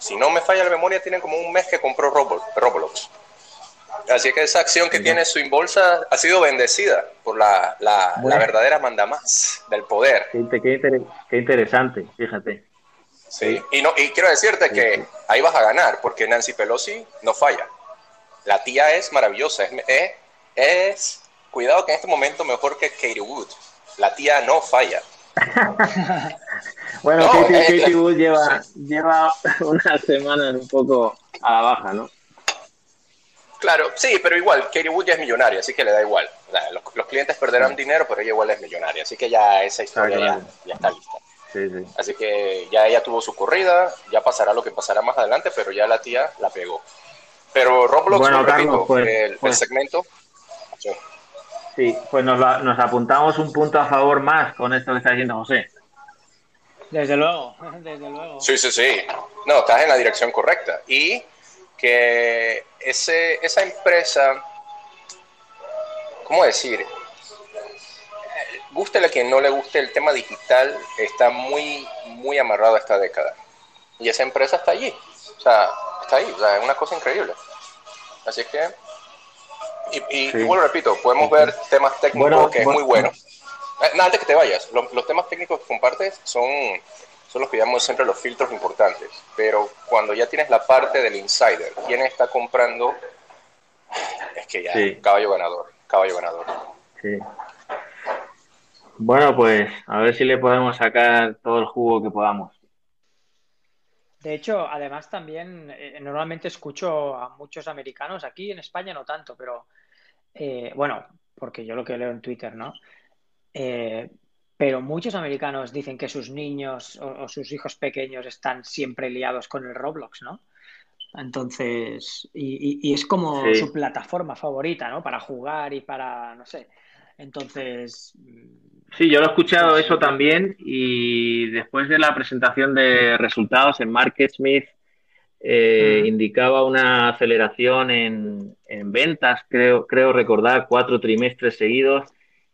si no me falla la memoria, tiene como un mes que compró Roblox. Así que esa acción que tiene su bolsa ha sido bendecida por la, la, verdadera mandamás del poder. Qué, interesante, fíjate. Sí, y, no, y quiero decirte que ahí vas a ganar, porque Nancy Pelosi no falla. La tía es maravillosa, es, es, cuidado que en este momento mejor que Katie Wood. La tía no falla. bueno, Katie, Wood lleva, lleva una semana un poco a la baja, ¿no? Claro, sí, pero igual, Katie Wood ya es millonaria, así que le da igual. Los, clientes perderán dinero, pero ella igual es millonaria, así que ya esa historia ya, está lista. Así que ya ella tuvo su corrida, ya pasará lo que pasará más adelante, pero ya la tía la pegó. Pero Roblox, bueno, Carlos, pues, el, pues, segmento, Sí, pues nos, apuntamos un punto a favor más con esto que está diciendo José. Desde luego, desde luego. Sí, sí, sí. No, estás en la dirección correcta. Y que ese, esa empresa, ¿cómo decir? Guste a quien no le guste el tema digital, está muy, muy amarrado a esta década. Y esa empresa está allí. O sea, está ahí. O sea, es una cosa increíble. Así es que y, bueno, repito, podemos ver temas técnicos que es muy bueno. Eh, antes que te vayas, los, temas técnicos que compartes son, son los que llamamos siempre los filtros importantes. Pero cuando ya tienes la parte del insider, quién está comprando, es que ya caballo ganador, caballo ganador. Sí. Bueno, pues a ver si le podemos sacar todo el jugo que podamos. De hecho, además también eh, normalmente escucho a muchos americanos, aquí en España no tanto, pero eh, bueno, porque yo lo que leo en Twitter, ¿no? Eh, pero muchos americanos dicen que sus niños o, sus hijos pequeños están siempre liados con el Roblox, ¿no? Entonces, y, es como su plataforma favorita, ¿no? Para jugar y para, no sé. Entonces. Sí, yo lo he escuchado pues, eso también y después de la presentación de resultados en Market Smith eh, indicaba una aceleración en, en, ventas, creo, creo recordar, cuatro trimestres seguidos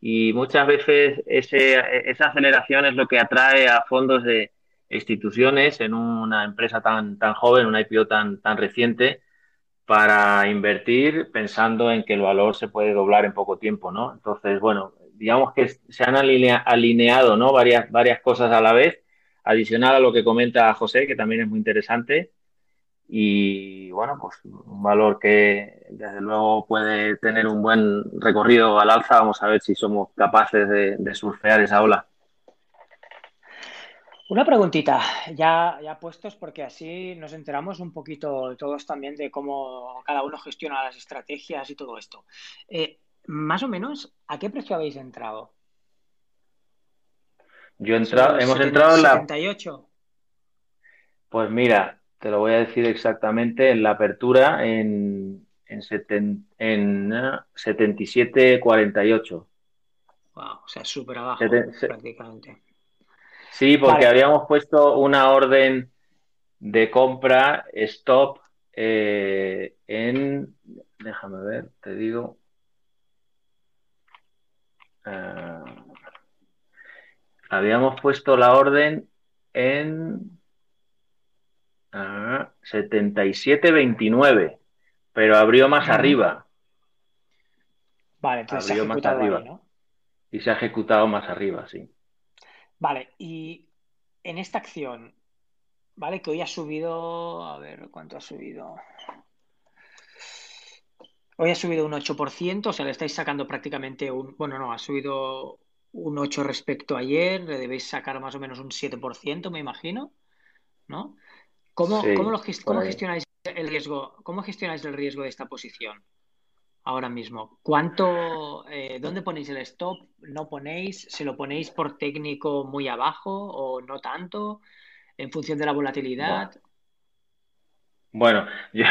y muchas veces ese, esa aceleración es lo que atrae a fondos de instituciones en una empresa tan, tan joven, una IPO tan, tan reciente, para invertir pensando en que el valor se puede doblar en poco tiempo, ¿no? Entonces, bueno, digamos que se han alineado, ¿no? Varias, varias cosas a la vez, adicional a lo que comenta José, que también es muy interesante, y bueno, pues un valor que desde luego puede tener un buen recorrido al alza. Vamos a ver si somos capaces de, surfear esa ola. Una preguntita, ya, ya puestos, porque así nos enteramos un poquito todos también de cómo cada uno gestiona las estrategias y todo esto. Eh, más o menos, ¿a qué precio habéis entrado? Yo he entrado, hemos entrado en la. 78. Pues mira, te lo voy a decir exactamente, en la apertura en, en, en 77.48. Wow, o sea, súper abajo prácticamente. Sí, porque habíamos puesto una orden de compra stop eh, en, déjame ver, te digo, uh, habíamos puesto la orden en 77-29, pero abrió más arriba. Vale, entonces abrió más arriba. Y se ha ejecutado más arriba, sí. Vale, y en esta acción, ¿vale? Que hoy ha subido, a ver, ¿cuánto ha subido? Hoy ha subido un 8%, o sea, le estáis sacando prácticamente un, bueno, no, ha subido un 8 respecto a ayer, le debéis sacar más o menos un 7%, me imagino, ¿no? ¿Cómo, gestionáis el riesgo? ¿Cómo gestionáis el riesgo de esta posición ahora mismo? ¿Cuánto, eh, dónde ponéis el stop? ¿No ponéis? ¿Se lo ponéis por técnico muy abajo o no tanto? ¿En función de la volatilidad? Bueno, yo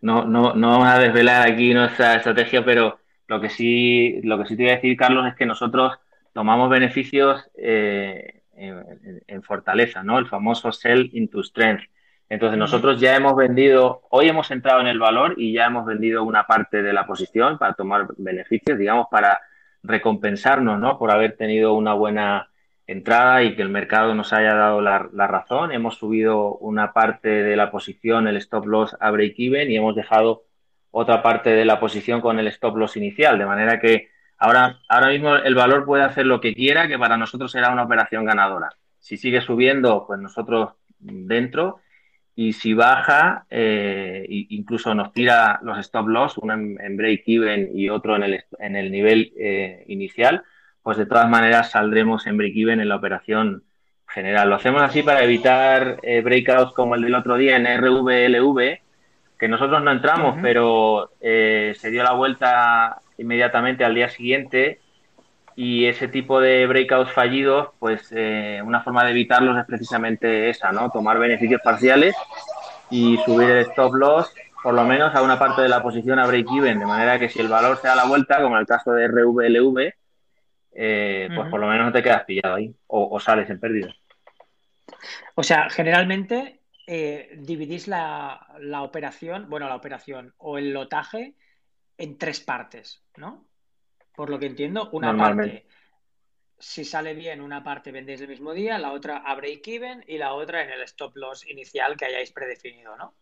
no, no, no vamos a desvelar aquí nuestra estrategia, pero lo que sí, lo que sí te voy a decir, Carlos, es que nosotros tomamos beneficios eh, en, en, fortaleza, ¿no? El famoso sell into strength. Entonces nosotros ya hemos vendido, hoy hemos entrado en el valor y ya hemos vendido una parte de la posición para tomar beneficios, digamos, para recompensarnos, ¿no? Por haber tenido una buena entrada y que el mercado nos haya dado la, razón. Hemos subido una parte de la posición, el stop loss a break even y hemos dejado otra parte de la posición con el stop loss inicial, de manera que ahora, ahora mismo el valor puede hacer lo que quiera, que para nosotros será una operación ganadora. Si sigue subiendo, pues nosotros dentro y si baja, eh, incluso nos tira los stop loss, uno en, break-even y otro en el, en el nivel eh, inicial, pues de todas maneras saldremos en break-even en la operación general. Lo hacemos así para evitar eh, breakouts como el del otro día en RVLV, que nosotros no entramos, pero se dio la vuelta inmediatamente al día siguiente y ese tipo de breakouts fallidos, pues eh, una forma de evitarlos es precisamente esa, ¿no? Tomar beneficios parciales y subir el stop loss por lo menos a una parte de la posición a break-even, de manera que si el valor se da la vuelta, como en el caso de RVLV, eh, pues por lo menos no te quedas pillado ahí o, sales en pérdida. O sea, generalmente eh, dividís la, la operación, bueno, la operación o el lotaje en tres partes, ¿no? Por lo que entiendo, una parte, si sale bien, una parte vendéis el mismo día, la otra a break-even y la otra en el stop loss inicial que hayáis predefinido, ¿no?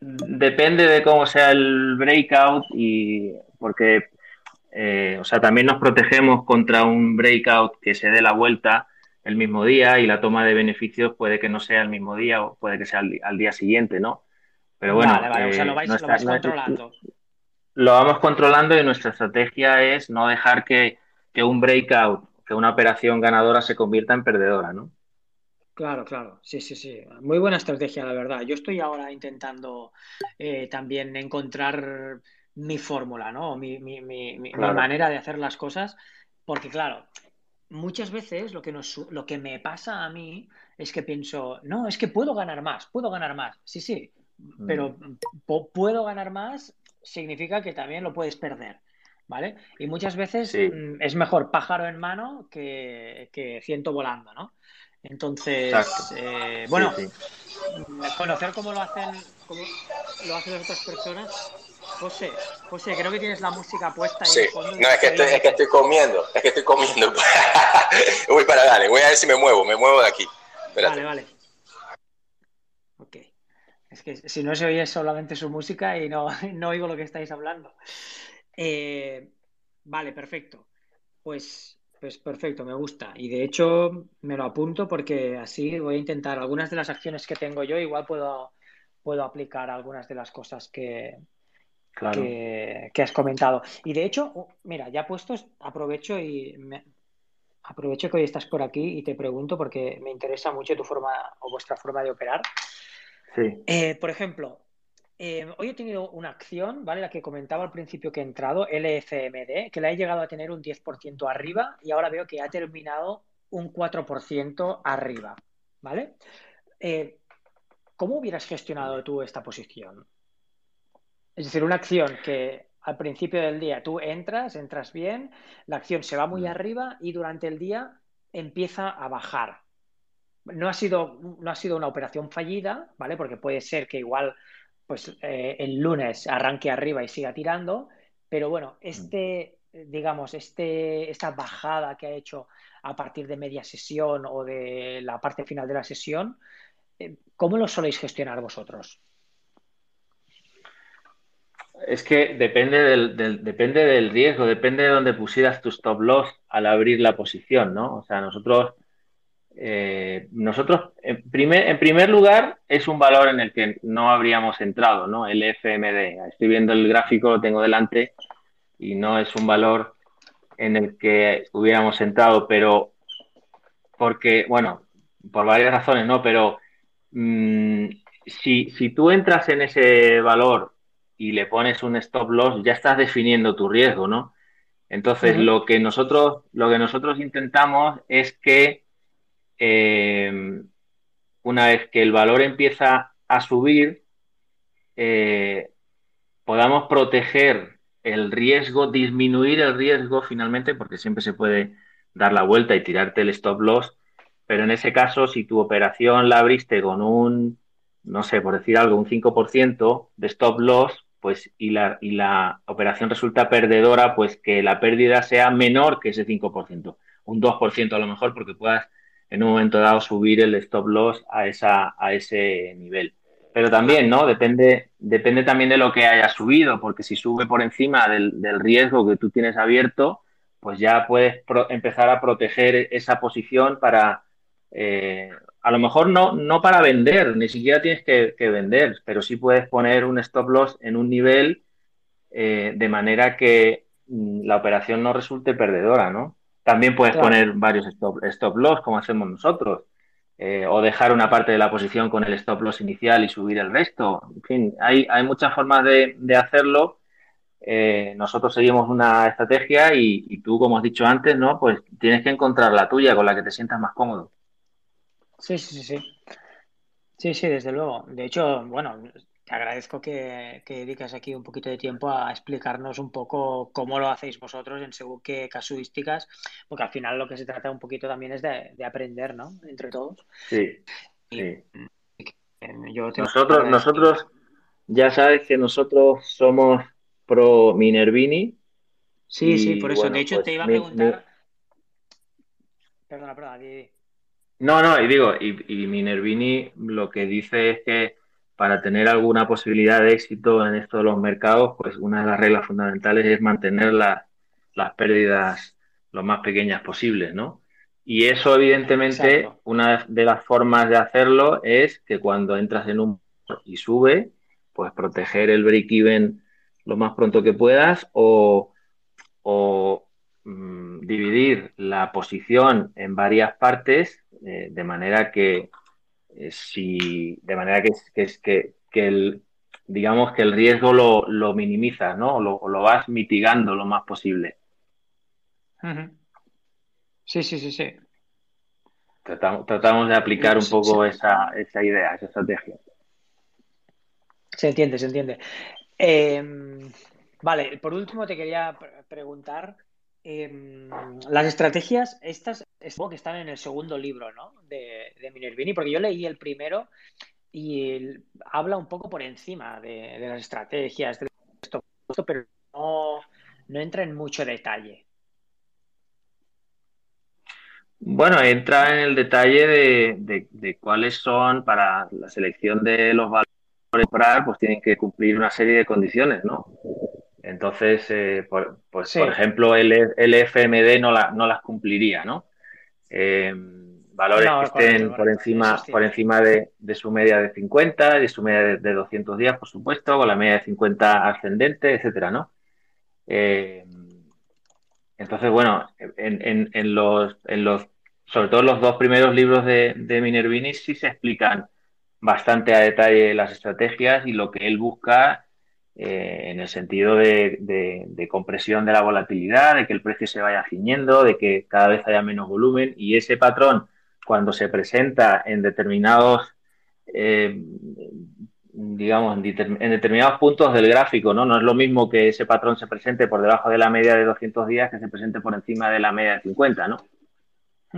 Depende de cómo sea el breakout y porque, eh, o sea, también nos protegemos contra un breakout que se dé la vuelta el mismo día y la toma de beneficios puede que no sea el mismo día o puede que sea al, día siguiente, ¿no? Pero bueno, vale, vale. o sea, lo vais, eh, controlando lo vamos controlando y nuestra estrategia es no dejar que, un breakout, que una operación ganadora se convierta en perdedora, ¿no? Claro, claro, sí, sí, sí. Muy buena estrategia, la verdad. Yo estoy ahora intentando eh, también encontrar mi fórmula, ¿no? Mi, mi, mi, mi, manera de hacer las cosas, porque claro, muchas veces lo que, nos, lo que me pasa a mí es que pienso, no, es que puedo ganar más, puedo ganar más. Sí, sí, pero mm. puedo ganar más significa que también lo puedes perder. ¿Vale? Y muchas veces mm, es mejor pájaro en mano que, que ciento volando, ¿no? Entonces, eh, bueno, mm, conocer cómo lo hacen, cómo lo hacen las otras personas. José, José, creo que tienes la música puesta. Ahí sí, no, es que, estoy, es que estoy comiendo, es que estoy comiendo. voy para dale, voy a ver si me muevo, me muevo de aquí. Vale, vale. Es que si no se oye solamente su música y no, no oigo lo que estáis hablando. Eh, vale, perfecto. Pues, pues perfecto, me gusta. Y de hecho me lo apunto porque así voy a intentar algunas de las acciones que tengo yo, igual puedo, puedo aplicar algunas de las cosas que, que, has comentado. Y de hecho, mira, ya puestos, aprovecho y me, aprovecho que hoy estás por aquí y te pregunto porque me interesa mucho tu forma o vuestra forma de operar. Sí. Eh, por ejemplo, eh, hoy he tenido una acción, ¿vale? La que comentaba al principio que he entrado, LFMD, que la he llegado a tener un 10% arriba y ahora veo que ha terminado un 4% arriba, ¿vale? Eh, ¿Cómo hubieras gestionado tú esta posición? Es decir, una acción que al principio del día tú entras, entras bien, la acción se va muy mm. arriba y durante el día empieza a bajar. No ha sido, no ha sido una operación fallida, ¿vale? Porque puede ser que igual pues eh, el lunes arranque arriba y siga tirando, pero bueno, mm. este, digamos, este, esta bajada que ha hecho a partir de media sesión o de la parte final de la sesión, eh, ¿cómo lo soléis gestionar vosotros? Es que depende del, depende del riesgo, depende de dónde pusieras tu stop loss al abrir la posición, ¿no? O sea, nosotros, eh, nosotros en primer, en primer lugar, es un valor en el que no habríamos entrado, ¿no? El FMD. Estoy viendo el gráfico, lo tengo delante, y no es un valor en el que hubiéramos entrado, pero porque, bueno, por varias razones, ¿no? Pero mm, si, si tú entras en ese valor y le pones un stop loss, ya estás definiendo tu riesgo, ¿no? Entonces, lo, que nosotros, lo que nosotros intentamos es que eh, una vez que el valor empieza a subir, eh, podamos proteger el riesgo, disminuir el riesgo finalmente, porque siempre se puede dar la vuelta y tirarte el stop loss, pero en ese caso, si tu operación la abriste con un, no sé, por decir algo, un 5% de stop loss, pues y la, y la operación resulta perdedora, pues que la pérdida sea menor que ese 5%, un 2% a lo mejor, porque puedas en un momento dado subir el stop loss a, a ese nivel. Pero también, ¿no? Depende, depende también de lo que haya subido, porque si sube por encima del, riesgo que tú tienes abierto, pues ya puedes empezar a proteger esa posición para eh, a lo mejor no, no para vender, ni siquiera tienes que, vender, pero sí puedes poner un stop loss en un nivel eh, de manera que mm, la operación no resulte perdedora, ¿no? También puedes poner varios stop, stop, loss, como hacemos nosotros, eh, o dejar una parte de la posición con el stop loss inicial y subir el resto. En fin, hay, hay muchas formas de, hacerlo. Eh, nosotros seguimos una estrategia y, y tú, como has dicho antes, ¿no? Pues tienes que encontrar la tuya con la que te sientas más cómodo. Sí, sí, sí, sí. Sí, sí, desde luego. De hecho, bueno, te agradezco que, que dedicas aquí un poquito de tiempo a explicarnos un poco cómo lo hacéis vosotros en según qué casuísticas, porque al final lo que se trata un poquito también es de, aprender, ¿no? Entre todos. Sí. sí. nosotros, nosotros, ya sabes que nosotros somos pro Minervini. Sí, sí, por eso. de hecho, pues te iba a preguntar. Perdona, perdona, no, no, y digo, y, Minervini lo que dice es que para tener alguna posibilidad de éxito en esto de los mercados, pues una de las reglas fundamentales es mantener las pérdidas lo más pequeñas posibles, ¿no? Y eso, evidentemente, una de las formas de hacerlo es que cuando entras en un y sube, pues proteger el break-even lo más pronto que puedas o, mm, dividir la posición en varias partes eh, de manera que si de manera que, que, que, el digamos que el riesgo lo, lo minimizas, ¿no? O lo, vas mitigando lo más posible. Sí, sí, sí, sí. Tratamos, de aplicar un poco esa, esa idea, esa estrategia. Se entiende, se entiende. Em, vale, por último te quería preguntar, em, las estrategias, estas supongo que están en el segundo libro, ¿no? De, de Minervini, porque yo leí el primero y habla un poco por encima de, las estrategias, de esto, pero no, no entra en mucho detalle. Bueno, entra en el detalle de, de, cuáles son para la selección de los valores comprar, pues tienen que cumplir una serie de condiciones, ¿no? Entonces, eh, por, pues, por ejemplo, el, el FMD no, la, no las cumpliría, ¿no? Eh, valores que estén por encima, por encima de, su media de 50, de su media de, 200 días, por supuesto, con la media de 50 ascendente, etcétera, ¿no? Eh, entonces, bueno, en, en, los, en los, sobre todo en los dos primeros libros de, de Minervini sí se explican bastante a detalle las estrategias y lo que él busca eh, en el sentido de, compresión de la volatilidad, de que el precio se vaya ciñendo, de que cada vez haya menos volumen y ese patrón cuando se presenta en determinados eh, digamos, en determinados puntos del gráfico, ¿no? No es lo mismo que ese patrón se presente por debajo de la media de 200 días que se presente por encima de la media de 50, ¿no?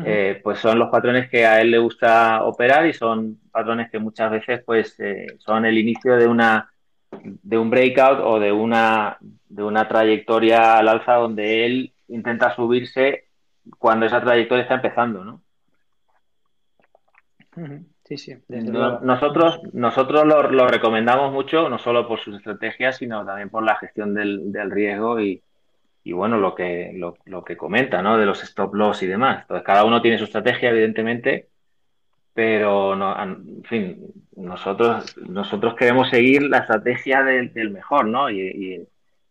Eh, pues son los patrones que a él le gusta operar y son patrones que muchas veces pues eh, son el inicio de una de un breakout o de una de una trayectoria al alza donde él intenta subirse cuando esa trayectoria está empezando, ¿no? Sí, sí. nosotros nosotros lo, recomendamos mucho, no solo por sus estrategias, sino también por la gestión del, del riesgo y, y bueno, lo que, lo, lo, que comenta, ¿no? De los stop loss y demás. Entonces, cada uno tiene su estrategia, evidentemente, pero, en fin, nosotros, nosotros queremos seguir la estrategia del, mejor, ¿no? Y,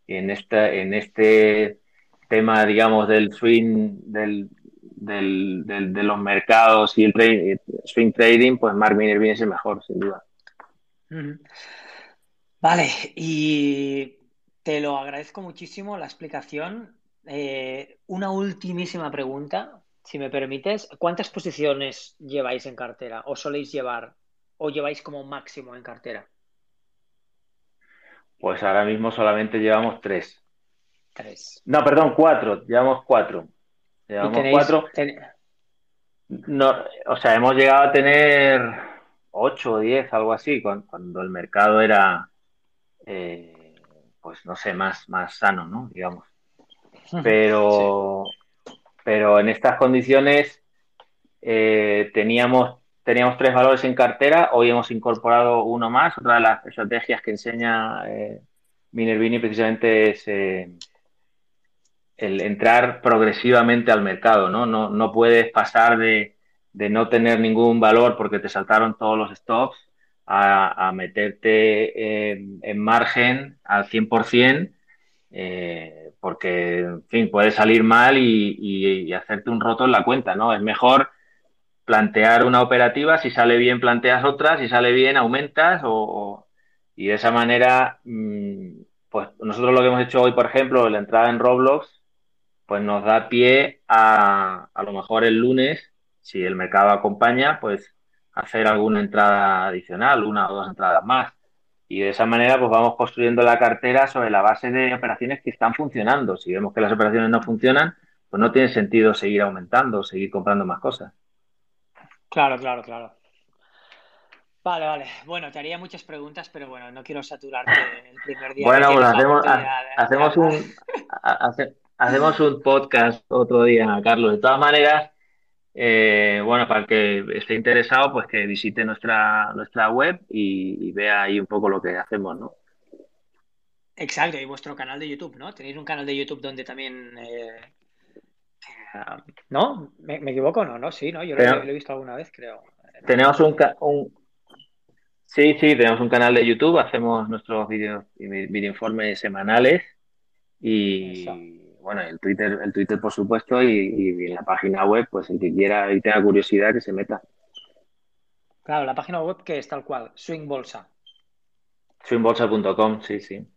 en, esta, en este tema, digamos, del swing, del, del, de los mercados y el swing trading, pues Mark Minervini es el mejor, sin duda. Vale, y te lo agradezco muchísimo la explicación. Eh, una ultimísima pregunta, si me permites. ¿Cuántas posiciones lleváis en cartera o soléis llevar o lleváis como máximo en cartera? Pues ahora mismo solamente llevamos tres. Tres. No, perdón, cuatro. Llevamos cuatro. Llevamos cuatro. No, o sea, hemos llegado a tener ocho o diez, algo así, cuando, el mercado era eh, pues no sé, más, más sano, ¿no? Digamos. Pero, pero en estas condiciones eh, teníamos, teníamos tres valores en cartera, hoy hemos incorporado uno más. Otra de las estrategias que enseña eh, Minervini precisamente es eh, el entrar progresivamente al mercado, ¿no? No, no puedes pasar de, de no tener ningún valor porque te saltaron todos los stops a, meterte en, margen al 100%, eh, porque, en fin, puede salir mal y, hacerte un roto en la cuenta, ¿no? Es mejor plantear una operativa, si sale bien planteas otra, si sale bien aumentas o, y de esa manera, mm, pues nosotros lo que hemos hecho hoy, por ejemplo, la entrada en Roblox, pues nos da pie a, a lo mejor el lunes, si el mercado acompaña, pues hacer alguna entrada adicional, una o dos entradas más. Y de esa manera pues vamos construyendo la cartera sobre la base de operaciones que están funcionando. Si vemos que las operaciones no funcionan, pues no tiene sentido seguir aumentando, seguir comprando más cosas. Claro, claro, claro. Vale, vale. Bueno, te haría muchas preguntas, pero bueno, no quiero saturarte el primer día. Bueno, pues hacemos, hacemos, un, hacemos un podcast otro día, Carlos. De todas maneras, eh, bueno, para el que esté interesado, pues que visite nuestra, nuestra web y, vea ahí un poco lo que hacemos, ¿no? Exacto, y vuestro canal de YouTube, ¿no? Tenéis un canal de YouTube donde también... Eh, eh, ¿No? ¿Me, equivoco no? ¿No? Sí, ¿no? Yo lo, he visto alguna vez, creo. Tenemos un, un... Sí, sí, tenemos un canal de YouTube, hacemos nuestros vídeos video informes semanales y bueno, el Twitter, el Twitter por supuesto y, en la página web, pues el que quiera y tenga curiosidad que se meta. Claro, la página web que es tal cual, Swing Bolsa. Swingbolsa.com, sí, sí.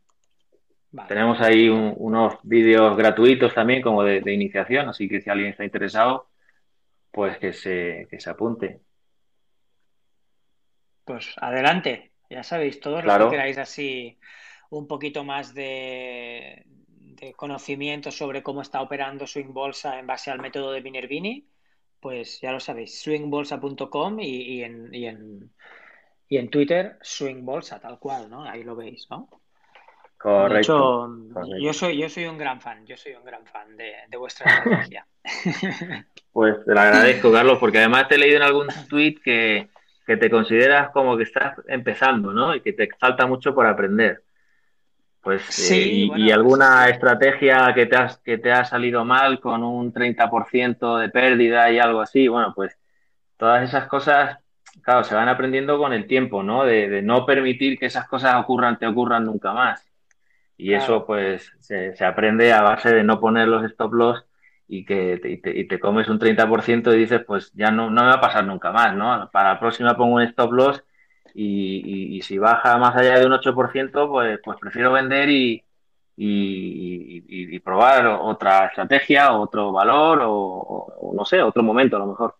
Tenemos ahí unos vídeos gratuitos también como de, iniciación, así que si alguien está interesado, pues que se, que se apunte. Pues adelante, ya sabéis, todos los que queráis así un poquito más de, conocimiento sobre cómo está operando Swing Bolsa en base al método de Minervini, pues ya lo sabéis, swingbolsa.com y, en, y, en, y en Twitter Swing Bolsa, tal cual, ¿no? Ahí lo veis, ¿no? Correcto, Yo, soy, yo soy un gran fan, yo soy un gran fan de, de vuestra estrategia. pues te lo agradezco, Carlos, porque además te he leído en algún tweet que que te consideras como que estás empezando, ¿no? Y que te falta mucho por aprender. Pues, sí, eh, y, alguna estrategia que te, has, que te ha salido mal con un 30% de pérdida y algo así, bueno, pues todas esas cosas, claro, se van aprendiendo con el tiempo, ¿no? De, no permitir que esas cosas ocurran, te ocurran nunca más. Y eso, pues, se, se, aprende a base de no poner los stop loss y que te, y te, comes un 30% y dices, pues ya no, no me va a pasar nunca más, ¿no? Para la próxima pongo un stop loss y, si baja más allá de un 8%, pues, pues prefiero vender y, y, probar otra estrategia, otro valor o, no sé, otro momento a lo mejor.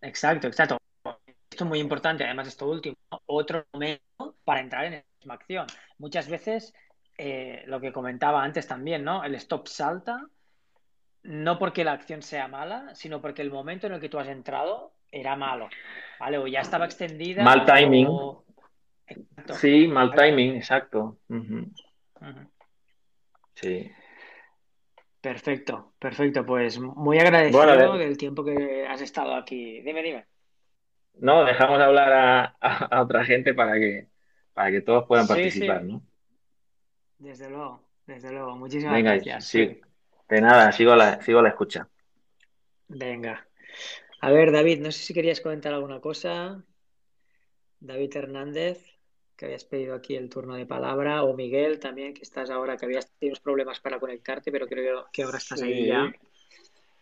Exacto, exacto. Esto es muy importante, además esto último, otro momento para entrar en esa acción. Muchas veces, eh, lo que comentaba antes también, ¿no? El stop salta no porque la acción sea mala, sino porque el momento en el que tú has entrado era malo, ¿vale? O ya estaba extendida. Mal timing. Sí, mal timing, exacto. Sí. Perfecto, perfecto. Pues muy agradecido del tiempo que has estado aquí. Dime, dime. No, dejamos de hablar a, otra gente para que, para que todos puedan participar, ¿no? Desde luego, desde luego. Muchísimas gracias. Sí. De nada, sigo la, sigo la escucha. Venga. A ver, David, no sé si querías comentar alguna cosa. David Hernández, que habías pedido aquí el turno de palabra, o Miguel también, que estás ahora, que habías tenido problemas para conectarte, pero creo que ahora estás ahí ya.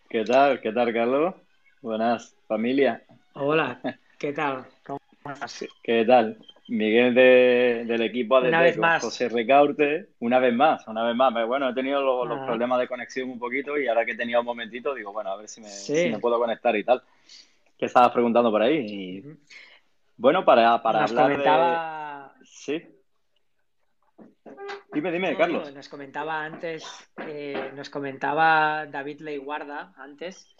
¿Qué tal? ¿Qué tal, Carlos? Buenas, familia. Hola, ¿qué tal? ¿Cómo estás? ¿Qué tal? Miguel del equipo de José Recaurte, una vez más, una vez más. Bueno, he tenido los, ah. problemas de conexión un poquito y ahora que he tenido un momentito, digo, bueno, a ver si me, puedo conectar y tal. ¿Qué estabas preguntando por ahí? Bueno, para, para hablar de... Sí. Dime, dime, Carlos. nos comentaba antes, eh, nos comentaba David Leiguarda antes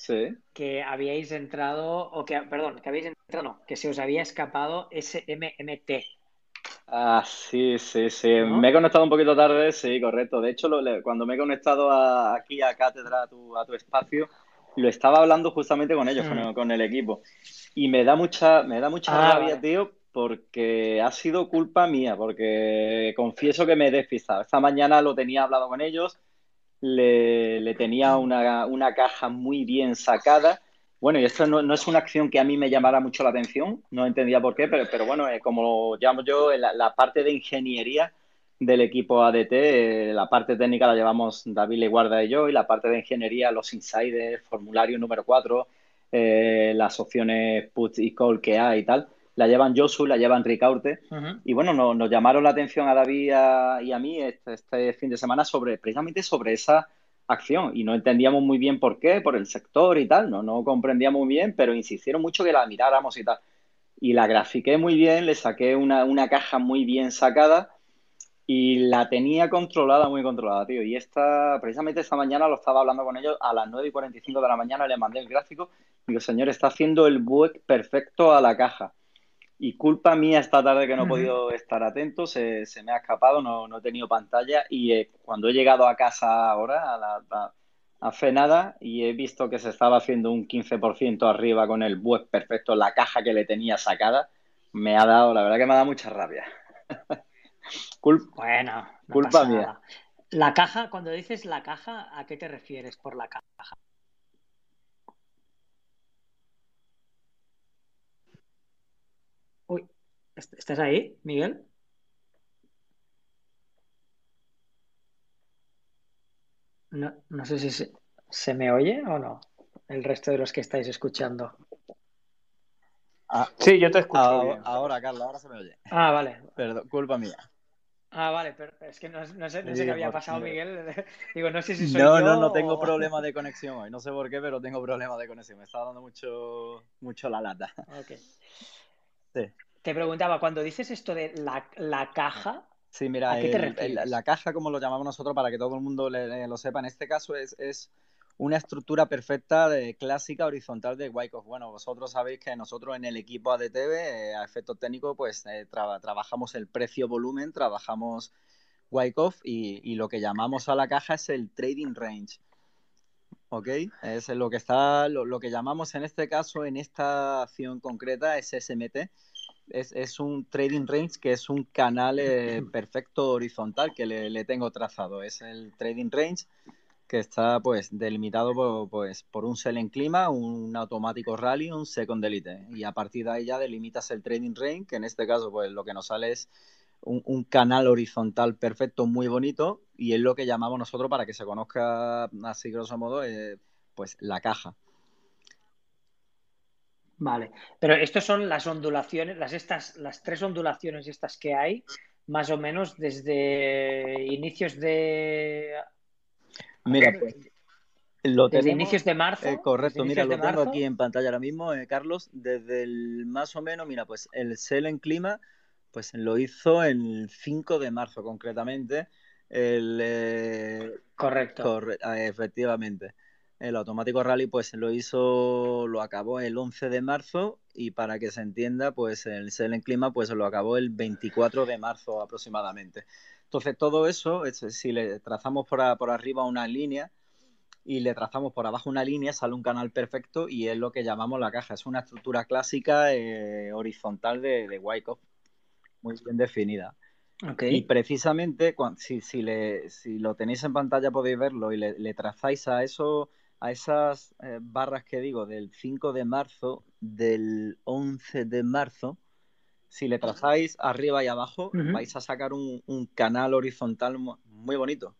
que habíais entrado, o que, perdón, que habéis entrado, no, que se os había escapado SMMT. Ah, sí, sí, sí. Me he conectado un poquito tarde, sí, correcto. De hecho, cuando me he conectado aquí a Cátedra, a tu, a tu espacio, lo estaba hablando justamente con ellos, con, mm. el, equipo. Y me da mucha, me da mucha ah, rabia, tío, porque ha sido culpa mía, porque confieso que me he despistado. Esta mañana lo tenía hablado con ellos, le, tenía una, caja muy bien sacada. Bueno, y esto no, es una acción que a mí me llamara mucho la atención, no entendía por qué, pero, pero bueno, eh, como llamo yo, la, la, parte de ingeniería del equipo ADT, eh, la parte técnica la llevamos David Leguarda y yo, y la parte de ingeniería, los insiders, formulario número 4, eh, las opciones put y call que hay y tal la llevan Josu, la llevan Ricaurte. Y bueno, nos, llamaron la atención a David y a, mí este, este, fin de semana sobre precisamente sobre esa acción. Y no entendíamos muy bien por qué, por el sector y tal, no, no comprendíamos muy bien, pero insistieron mucho que la miráramos y tal. Y la grafiqué muy bien, le saqué una, una caja muy bien sacada y la tenía controlada, muy controlada, tío. Y esta, precisamente esta mañana lo estaba hablando con ellos a las 9 y 45 de la mañana, le mandé el gráfico. Digo, señor, está haciendo el bug perfecto a la caja. Y culpa mía esta tarde que no he podido estar atento, se, me ha escapado, no, no he tenido pantalla y eh, cuando he llegado a casa ahora, a la a Fenada, y he visto que se estaba haciendo un 15% arriba con el web perfecto, la caja que le tenía sacada, me ha dado, la verdad que me ha dado mucha rabia. bueno, culpa mía. La caja, cuando dices la caja, ¿a qué te refieres por la caja? ¿Estás ahí, Miguel? No, no sé si se, me oye o no, el resto de los que estáis escuchando. Ah, sí, yo te escucho. Ahora, ahora, Carlos, ahora se me oye. Ah, vale. Perdón, culpa mía. Ah, vale, pero es que no, sé, qué había pasado, Miguel. Digo, no sé si soy no, yo No, no, tengo problema de conexión hoy. No sé por qué, pero tengo problema de conexión. Me está dando mucho, mucho la lata. Ok. Te preguntaba, cuando dices esto de la, caja, Sí, mira, ¿a qué te la caja, como lo llamamos nosotros, para que todo el mundo lo sepa, en este caso es, es una estructura perfecta de clásica horizontal de Wyckoff. Bueno, vosotros sabéis que nosotros en el equipo ADTV, eh, a efectos técnicos, pues eh, trabajamos el precio-volumen, trabajamos Wyckoff y, y, lo que llamamos a la caja es el trading range. ¿Ok? Es lo que está, lo, que llamamos en este caso, en esta acción concreta, es SMT. Es, es un trading range que es un canal eh, perfecto horizontal que le, le tengo trazado. Es el trading range que está pues delimitado por, pues, por un sell en clima, un automático rally, un second elite. Y a partir de ahí ya delimitas el trading range, que en este caso pues lo que nos sale es un, canal horizontal perfecto, muy bonito, y es lo que llamamos nosotros para que se conozca así grosso modo, eh, pues la caja. Vale, pero estas son las ondulaciones, las estas, las tres ondulaciones estas que hay, más o menos desde inicios de Mira, pues, lo desde inicios de marzo. Eh, correcto, mira, lo tengo aquí en pantalla ahora mismo, eh, Carlos. Desde el más o menos, mira, pues el sell en clima, pues lo hizo el 5 de marzo concretamente. El, eh, correcto. Ah, efectivamente. El automático rally, pues lo hizo, lo acabó el 11 de marzo y para que se entienda, pues el sell en clima, pues lo acabó el 24 de marzo aproximadamente. Entonces, todo eso, si le trazamos por, arriba una línea y le trazamos por abajo una línea, sale un canal perfecto y es lo que llamamos la caja. Es una estructura clásica eh, horizontal de, de Wyckoff, muy bien definida. Y precisamente, si, si, le, si, lo tenéis en pantalla podéis verlo y le, trazáis a, eso, a esas eh, barras que digo del 5 de marzo, del 11 de marzo, si le trazáis arriba y abajo, vais a sacar un, canal horizontal muy bonito.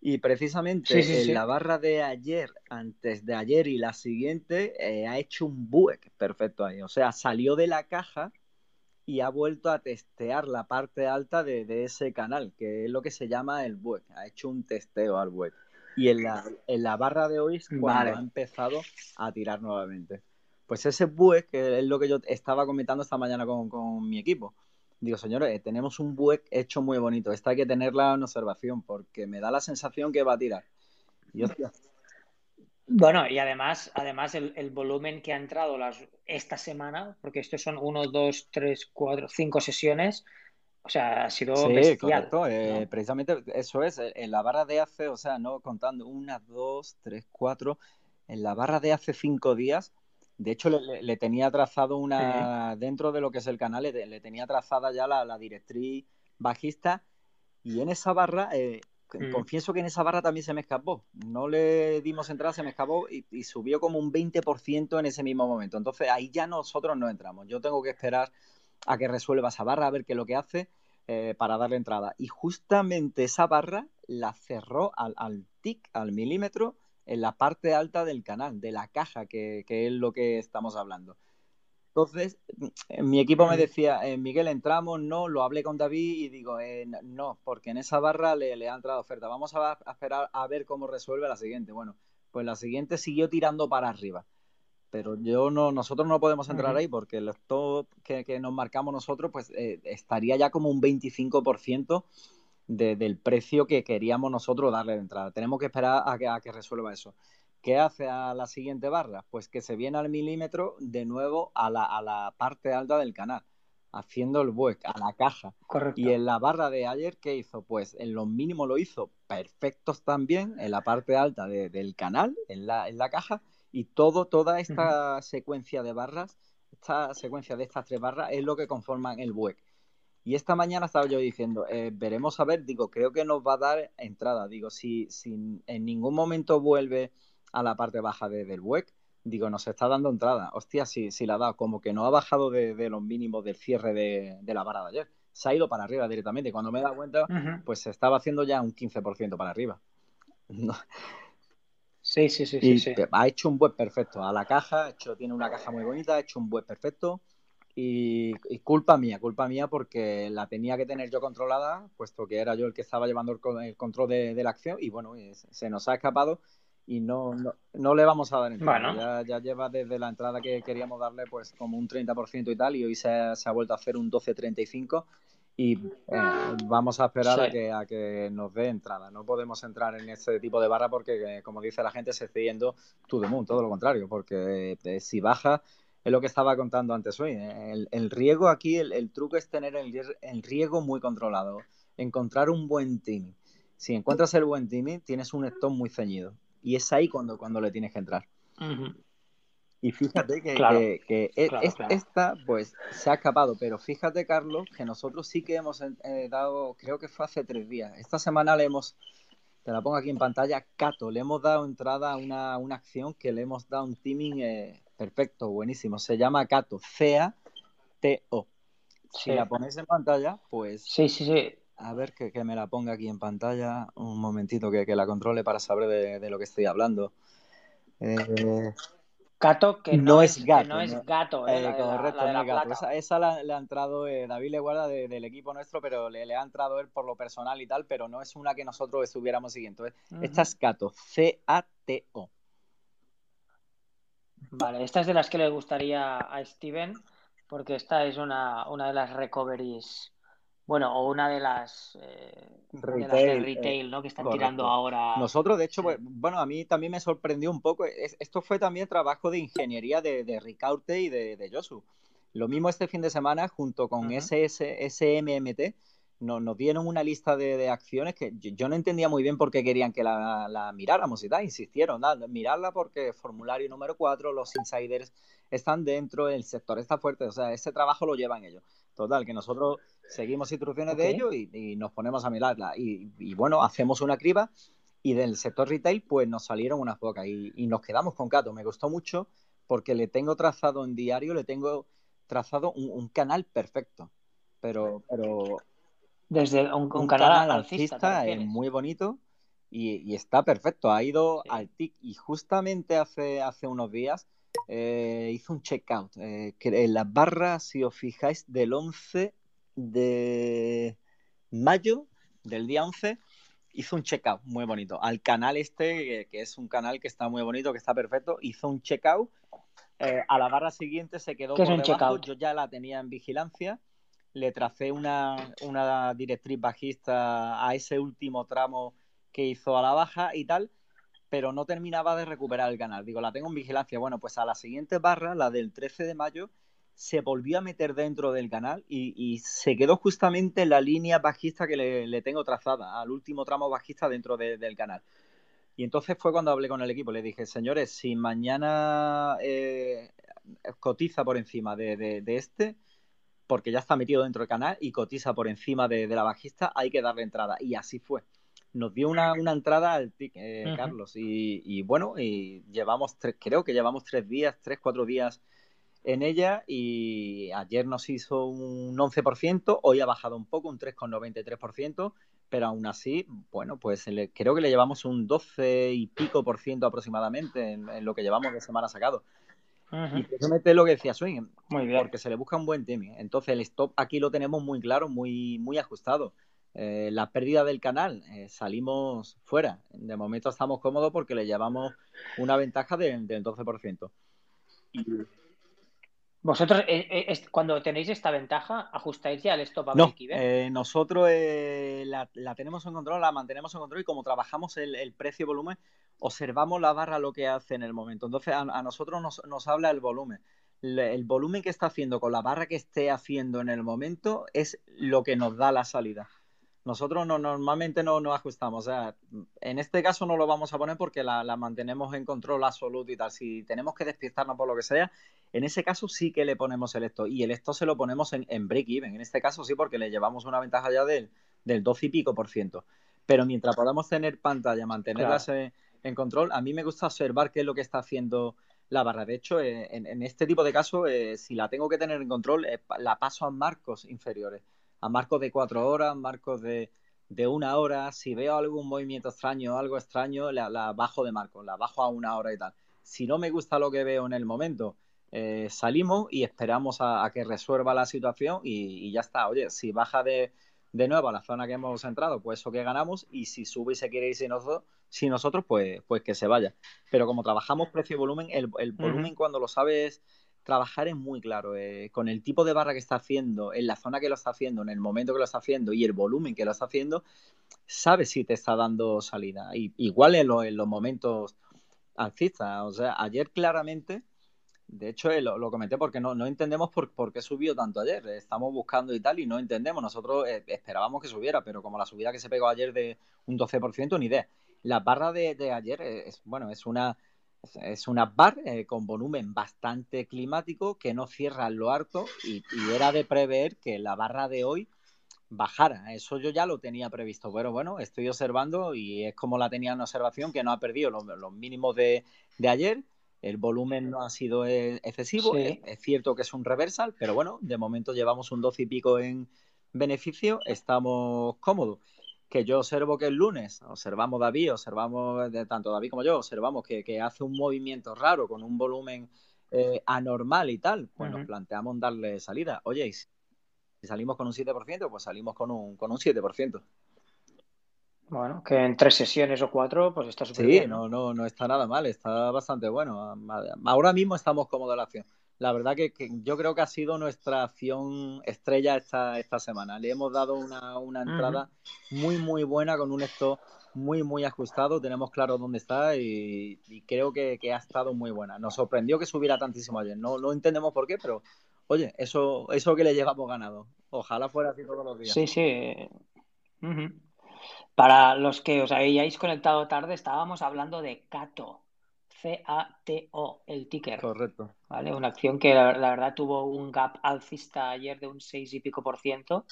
Y precisamente en la barra de ayer, antes de ayer y la siguiente, eh, ha hecho un buek perfecto ahí. O sea, salió de la caja y ha vuelto a testear la parte alta de, ese canal, que es lo que se llama el buek. Ha hecho un testeo al buek. Y en la, en la barra de hoy es cuando ha empezado a tirar nuevamente. Pues ese BUEC, que es lo que yo estaba comentando esta mañana con, mi equipo. Digo, señores, eh, tenemos un BUEC hecho muy bonito. Esta hay que tenerla en observación porque me da la sensación que va a tirar. Bueno, y además, además el, volumen que ha entrado las, esta semana, porque estos son uno, dos, tres, cuatro, cinco sesiones, o sea, ha sido sí, correcto. Eh, precisamente eso es, en la barra de hace, o sea, no contando una, dos, tres, cuatro, en la barra de hace cinco días de hecho, le, tenía trazado una, dentro de lo que es el canal, le, tenía trazada ya la, directriz bajista y en esa barra, eh, mm. confieso que en esa barra también se me escapó. No le dimos entrada, se me escapó y, subió como un 20% en ese mismo momento. Entonces ahí ya nosotros no entramos. Yo tengo que esperar a que resuelva esa barra, a ver qué es lo que hace eh, para darle entrada. Y justamente esa barra la cerró al, al tic, al milímetro, en la parte alta del canal, de la caja, que, es lo que estamos hablando. Entonces, mm, mi equipo me decía, eh, Miguel, entramos, no, lo hablé con David y digo, eh, no, porque en esa barra le, le ha entrado oferta. Vamos a, esperar a ver cómo resuelve la siguiente. Bueno, pues la siguiente siguió tirando para arriba. Pero yo no, nosotros no podemos entrar ahí porque el stop que, nos marcamos nosotros, pues eh, estaría ya como un 25% del precio que queríamos nosotros darle de entrada. Tenemos que esperar a que, a que resuelva eso. ¿Qué hace a la siguiente barra? Pues que se viene al milímetro de nuevo a la, a la parte alta del canal, haciendo el buec, a la caja. Correcto. Y en la barra de ayer, ¿qué hizo? Pues en los mínimos lo hizo perfectos también, en la parte alta del canal, en la, en la caja, y todo, toda esta secuencia de barras, esta secuencia de estas tres barras es lo que conforman el buec. Y esta mañana estaba yo diciendo, eh, veremos a ver, digo, creo que nos va a dar entrada. Digo, si, si en ningún momento vuelve a la parte baja del WEC, digo, nos está dando entrada. Hostia, si, si la ha dado, como que no ha bajado de, los mínimos del cierre de, la vara de ayer. Se ha ido para arriba directamente. Cuando me he dado cuenta, pues se estaba haciendo ya un 15% para arriba. Sí, sí, sí, sí, Ha hecho un web perfecto. A la caja, hecho, tiene una caja muy bonita, ha hecho un web perfecto. Y, culpa mía, culpa mía porque la tenía que tener yo controlada, puesto que era yo el que estaba llevando el, control de, la acción y bueno, se nos ha escapado y no, no, le vamos a dar entrada. Ya, lleva desde la entrada que queríamos darle pues como un 30% y tal y hoy se, ha vuelto a hacer un 12.35 y eh, vamos a esperar a, que, a que nos dé entrada. No podemos entrar en este tipo de barra porque, eh, como dice la gente, se está yendo to the moon, todo lo contrario, porque eh, si baja es lo que estaba contando antes hoy. El, el riego aquí, el, truco es tener el, el, riego muy controlado, encontrar un buen team. Si encuentras el buen team, tienes un stop muy ceñido. Y es ahí cuando, cuando le tienes que entrar. Y fíjate que, que, e, esta, pues, se ha escapado. Pero fíjate, Carlos, que nosotros sí que hemos eh, dado, creo que fue hace tres días. Esta semana le hemos, te la pongo aquí en pantalla, Cato, le hemos dado entrada a una, una acción que le hemos dado un teaming eh, perfecto, buenísimo. Se llama Cato, C-A-T-O. Si la ponéis en pantalla, pues... Sí, sí, sí. A ver que, me la ponga aquí en pantalla. Un momentito que, la controle para saber de, lo que estoy hablando. Eh, gato que no, es gato. no es gato. Eh, correcto, no es gato. Esa, le ha entrado, eh, David le guarda del equipo nuestro, pero le, ha entrado él por lo personal y tal, pero no es una que nosotros estuviéramos siguiendo. Esta es Cato, C-A-T-O. Vale, esta es de las que le gustaría a Steven, porque esta es una, una de las recoveries bueno, o una de las, eh, retail, retail, ¿no? Que están tirando ahora. Nosotros, de hecho, pues, bueno, a mí también me sorprendió un poco. esto fue también trabajo de ingeniería de, de Ricaurte y de, de Josu. Lo mismo este fin de semana, junto con SS, SMMT, nos, dieron una lista de, acciones que yo, no entendía muy bien por qué querían que la, miráramos y tal. Insistieron, nada, mirarla porque formulario número 4, los insiders están dentro, el sector está fuerte, o sea, ese trabajo lo llevan ellos. Total, que nosotros seguimos instrucciones de ellos y, nos ponemos a mirarla. Y, bueno, hacemos una criba y del sector retail pues nos salieron unas pocas y, nos quedamos con Cato. Me gustó mucho porque le tengo trazado en diario, le tengo trazado un, canal perfecto. Pero, pero desde un, canal, alcista, es muy bonito y, está perfecto. Ha ido al TIC y justamente hace, hace unos días eh, hizo un checkout. Eh, que en las barras, si os fijáis, del 11 de mayo, del día 11, hizo un checkout muy bonito. Al canal este, que, es un canal que está muy bonito, que está perfecto, hizo un checkout. Eh, a la barra siguiente se quedó por debajo. Yo ya la tenía en vigilancia. Le tracé una, una directriz bajista a ese último tramo que hizo a la baja y tal pero no terminaba de recuperar el canal. Digo, la tengo en vigilancia. Bueno, pues a la siguiente barra, la del 13 de mayo, se volvió a meter dentro del canal y, se quedó justamente en la línea bajista que le, tengo trazada, al último tramo bajista dentro del canal. Y entonces fue cuando hablé con el equipo. Le dije, señores, si mañana eh, cotiza por encima de, este, porque ya está metido dentro del canal y cotiza por encima de, la bajista, hay que darle entrada. Y así fue nos dio una, entrada al TIC, eh, Carlos. Y, bueno, y llevamos tres, creo que llevamos tres días, tres, cuatro días en ella y ayer nos hizo un 11%, hoy ha bajado un poco, un 3,93%, pero aún así, bueno, pues creo que le llevamos un 12 y pico por ciento aproximadamente en, lo que llevamos de semana sacado. Y precisamente es lo que decía Swing, muy bien. porque se le busca un buen timing. Entonces el stop aquí lo tenemos muy claro, muy, muy ajustado. Eh, la pérdida del canal, eh, salimos fuera. De momento estamos cómodos porque le llevamos una ventaja del 12%. ¿Vosotros, eh, cuando tenéis esta ventaja, ajustáis ya el stop a no, nosotros la, tenemos en control, la mantenemos en control y como trabajamos el, precio-volumen, observamos la barra lo que hace en el momento. Entonces, a, nosotros nos, nos, habla el volumen. el volumen que está haciendo con la barra que esté haciendo en el momento es lo que nos da la salida. Nosotros no, normalmente no nos ajustamos. O sea, en este caso no lo vamos a poner porque la, mantenemos en control absoluto y tal. Si tenemos que despistarnos por lo que sea, en ese caso sí que le ponemos el esto. Y el esto se lo ponemos en, break-even. En este caso sí, porque le llevamos una ventaja ya del, del 12 y pico por ciento. Pero mientras podamos tener pantalla, mantenerlas en, control, a mí me gusta observar qué es lo que está haciendo la barra. De hecho, eh, en, este tipo de casos, eh, si la tengo que tener en control, la paso a marcos inferiores, a marcos de cuatro horas, marcos de, una hora. Si veo algún movimiento extraño o algo extraño, la, bajo de marcos, la bajo a una hora y tal. Si no me gusta lo que veo en el momento, eh, salimos y esperamos a, que resuelva la situación y, ya está. Oye, si baja de, de nuevo a la zona que hemos entrado, pues eso que ganamos, y si sube y se quiere ir sin nosotros, si nosotros pues, pues que se vaya. Pero como trabajamos precio-volumen, el, el, volumen cuando lo sabes trabajar es muy claro. Eh, con el tipo de barra que está haciendo, en la zona que lo está haciendo, en el momento que lo está haciendo y el volumen que lo está haciendo, sabes si te está dando salida. Igual en, los momentos alcistas. O sea, ayer claramente de hecho, eh, lo, comenté porque no, entendemos por, por, qué subió tanto ayer. Estamos buscando y tal y no entendemos. Nosotros eh, esperábamos que subiera, pero como la subida que se pegó ayer de un 12%, ni idea. La barra de ayer es, bueno, es una, es una bar eh, con volumen bastante climático que no cierra en lo harto y, y, era de prever que la barra de hoy bajara. Eso yo ya lo tenía previsto, pero bueno, estoy observando y es como la tenía en observación que no ha perdido los, los mínimos de, de ayer el volumen no ha sido eh, excesivo, es, cierto que es un reversal, pero bueno, de momento llevamos un 12 y pico en beneficio, estamos cómodos. Que yo observo que el lunes, observamos David, observamos, de, tanto David como yo, observamos que, hace un movimiento raro con un volumen eh, anormal y tal, pues nos planteamos darle salida. Oye, si salimos con un 7%, pues salimos con un, con un 7%. Bueno, que en tres sesiones o cuatro, pues está súper bien. Sí, no, no, no está nada mal, está bastante bueno. Ahora mismo estamos cómodos la acción. La verdad que, yo creo que ha sido nuestra acción estrella esta, esta semana. Le hemos dado una, una entrada muy, muy buena con un esto muy, muy ajustado. Tenemos claro dónde está y, creo que, ha estado muy buena. Nos sorprendió que subiera tantísimo ayer. No, no entendemos por qué, pero oye, eso, eso que le llevamos ganado. Ojalá fuera así todos los días. Sí, sí. Para los que os hayáis conectado tarde, estábamos hablando de Cato. C-A-T-O, el ticker. Correcto. ¿Vale? Una acción que la, verdad tuvo un gap alcista ayer de un 6 y pico por ciento.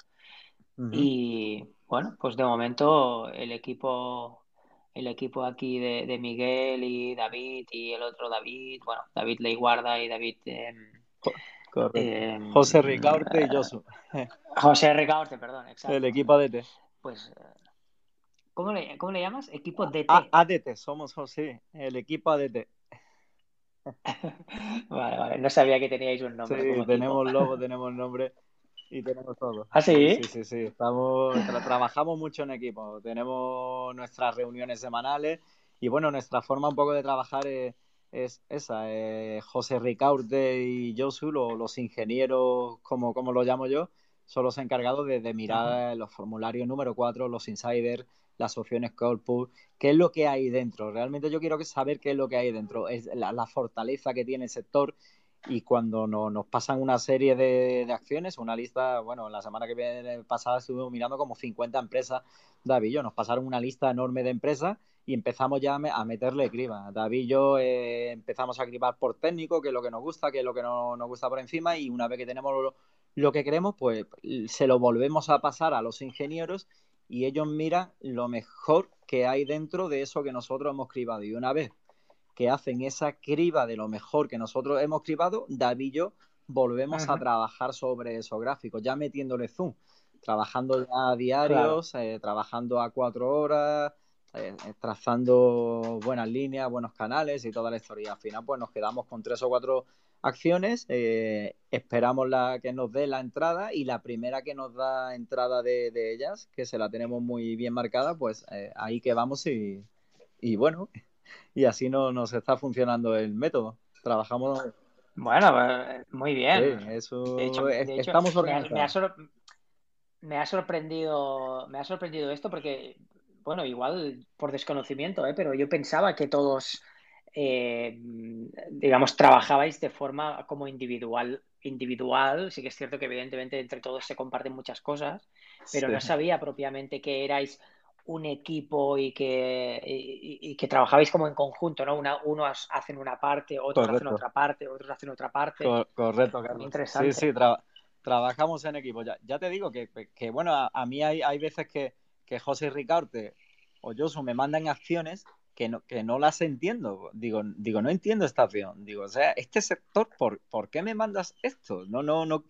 Y bueno, pues de momento el equipo, el equipo aquí de, Miguel y David y el otro David, bueno, David Leiguarda y David. Em, José Ricaurte y Josu. José Ricaurte, perdón, exacto. El equipo ADT. Pues ¿Cómo le, cómo le llamas? Equipo DT. ADT, somos, sí, el equipo ADT. vale, vale, no sabía que teníais un nombre. Sí, tenemos logo, tenemos nombre y tenemos todo. ¿Ah, sí? Sí, sí, sí. Estamos, trabajamos mucho en equipo. Tenemos nuestras reuniones semanales y bueno, nuestra forma un poco de trabajar es, esa. Eh, José Ricaurte y Josu, los ingenieros, como, como lo llamo yo, son los encargados de, de mirar los formularios número 4, los insiders, las opciones corpus, qué es lo que hay dentro. Realmente yo quiero saber qué es lo que hay dentro, es la, fortaleza que tiene el sector y cuando nos pasan una serie de, acciones, una lista, bueno, la semana que viene pasada estuvimos mirando como 50 empresas, David y yo, nos pasaron una lista enorme de empresas y empezamos ya a meterle criba. David y yo eh, empezamos a cribar por técnico, que es lo que nos gusta, que es lo que no nos gusta por encima y una vez que tenemos lo que queremos, pues se lo volvemos a pasar a los ingenieros y ellos miran lo mejor que hay dentro de eso que nosotros hemos cribado. Y una vez que hacen esa criba de lo mejor que nosotros hemos cribado, David y yo volvemos a trabajar sobre esos gráficos, ya metiéndole zoom, trabajando a diarios, eh, trabajando a cuatro horas, eh, trazando buenas líneas, buenos canales y toda la historia. Al final, pues nos quedamos con tres o cuatro acciones, eh, esperamos la que nos dé la entrada y la primera que nos da entrada de, ellas, que se la tenemos muy bien marcada, pues eh, ahí que vamos y, bueno, y así no, nos está funcionando el método. Trabajamos. Bueno, pues, muy bien. eso estamos organizados. Me, ha sorprendido, me ha sorprendido esto porque, bueno, igual por desconocimiento, ¿eh? pero yo pensaba que todos eh, digamos, trabajabais de forma como individual. Individual, sí que es cierto que evidentemente entre todos se comparten muchas cosas, pero no sabía propiamente que erais un equipo y que, y, que trabajabais como en conjunto, ¿no? Una, unos hacen una parte, otros hacen otra parte, otros hacen otra parte. correcto, Carlos. Interesante. Sí, sí, trabajamos en equipo. Ya, ya te digo que, que bueno, a, mí hay, hay veces que, que José Ricarte o Josu me mandan acciones que, no, que no las entiendo. Digo, digo, no entiendo esta acción. Digo, o sea, este sector, ¿por, ¿por qué me mandas esto? No, no, no,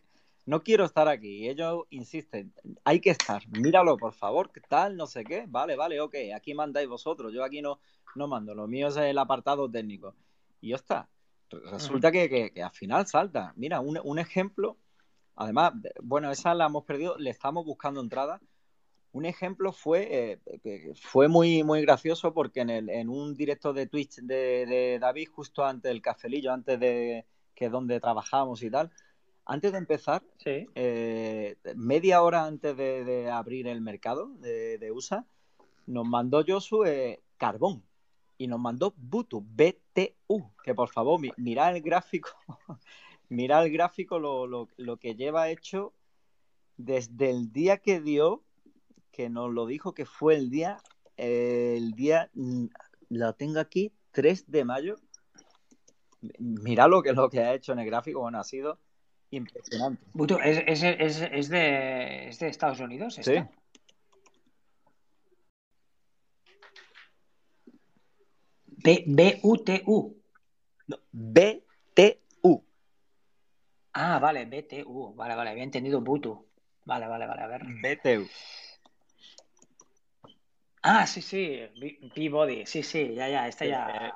no quiero estar aquí. ellos insisten, hay que estar. Míralo, por favor, ¿qué tal? No sé qué. Vale, vale, ok. Aquí mandáis vosotros. Yo aquí no, no mando. Lo mío es el apartado técnico. Y ya está. Resulta que, que, al final salta. Mira, un, un ejemplo. Además, bueno, esa la hemos perdido. Le estamos buscando entrada un ejemplo fue, eh, fue muy, muy gracioso porque en, el, en un directo de Twitch de, David, justo antes del cafelillo, antes de que donde trabajamos y tal, antes de empezar, eh, media hora antes de, abrir el mercado de, USA, nos mandó Josu eh, carbón y nos mandó Butu, BTU, que por favor, mira el gráfico, mira el gráfico, lo, lo, lo que lleva hecho desde el día que dio que nos lo dijo que fue el día, el día, mm, lo tengo aquí, 3 de mayo. Mira lo que, lo que ha hecho en el gráfico, bueno, ha sido impresionante. ¿es, es, de, Estados Unidos? Sí. B-U-T-U. B-T-U. Ah, vale, BTU. Vale, vale, había entendido Butu. Vale, vale, vale, a ver. BTU. Ah, sí, sí, Peabody, sí, sí, ya, ya, esta ya.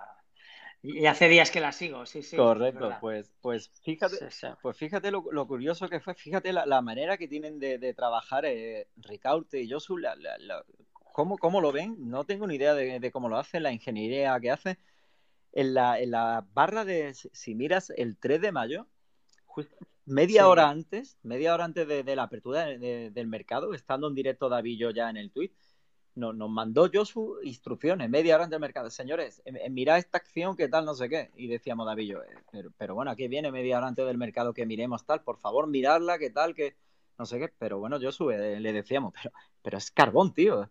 Y hace días que la sigo, sí, sí. Correcto, pues, pues fíjate, pues fíjate lo, curioso que fue, fíjate la, manera que tienen de, trabajar eh, Ricaurte y Josu, la, ¿cómo, lo ven? No tengo ni idea de, cómo lo hacen, la ingeniería que hace. En la, en la barra de, si miras el 3 de mayo, media hora antes, media hora antes de, la apertura del mercado, estando en directo David yo ya en el tweet, nos, nos mandó yo sus instrucciones, media hora antes del mercado. Señores, mira esta acción, qué tal, no sé qué. Y decíamos, David, yo, eh, pero, pero, bueno, aquí viene media hora antes del mercado que miremos tal, por favor, mirarla, qué tal, que no sé qué. Pero bueno, yo sube, le decíamos, pero, pero es carbón, tío.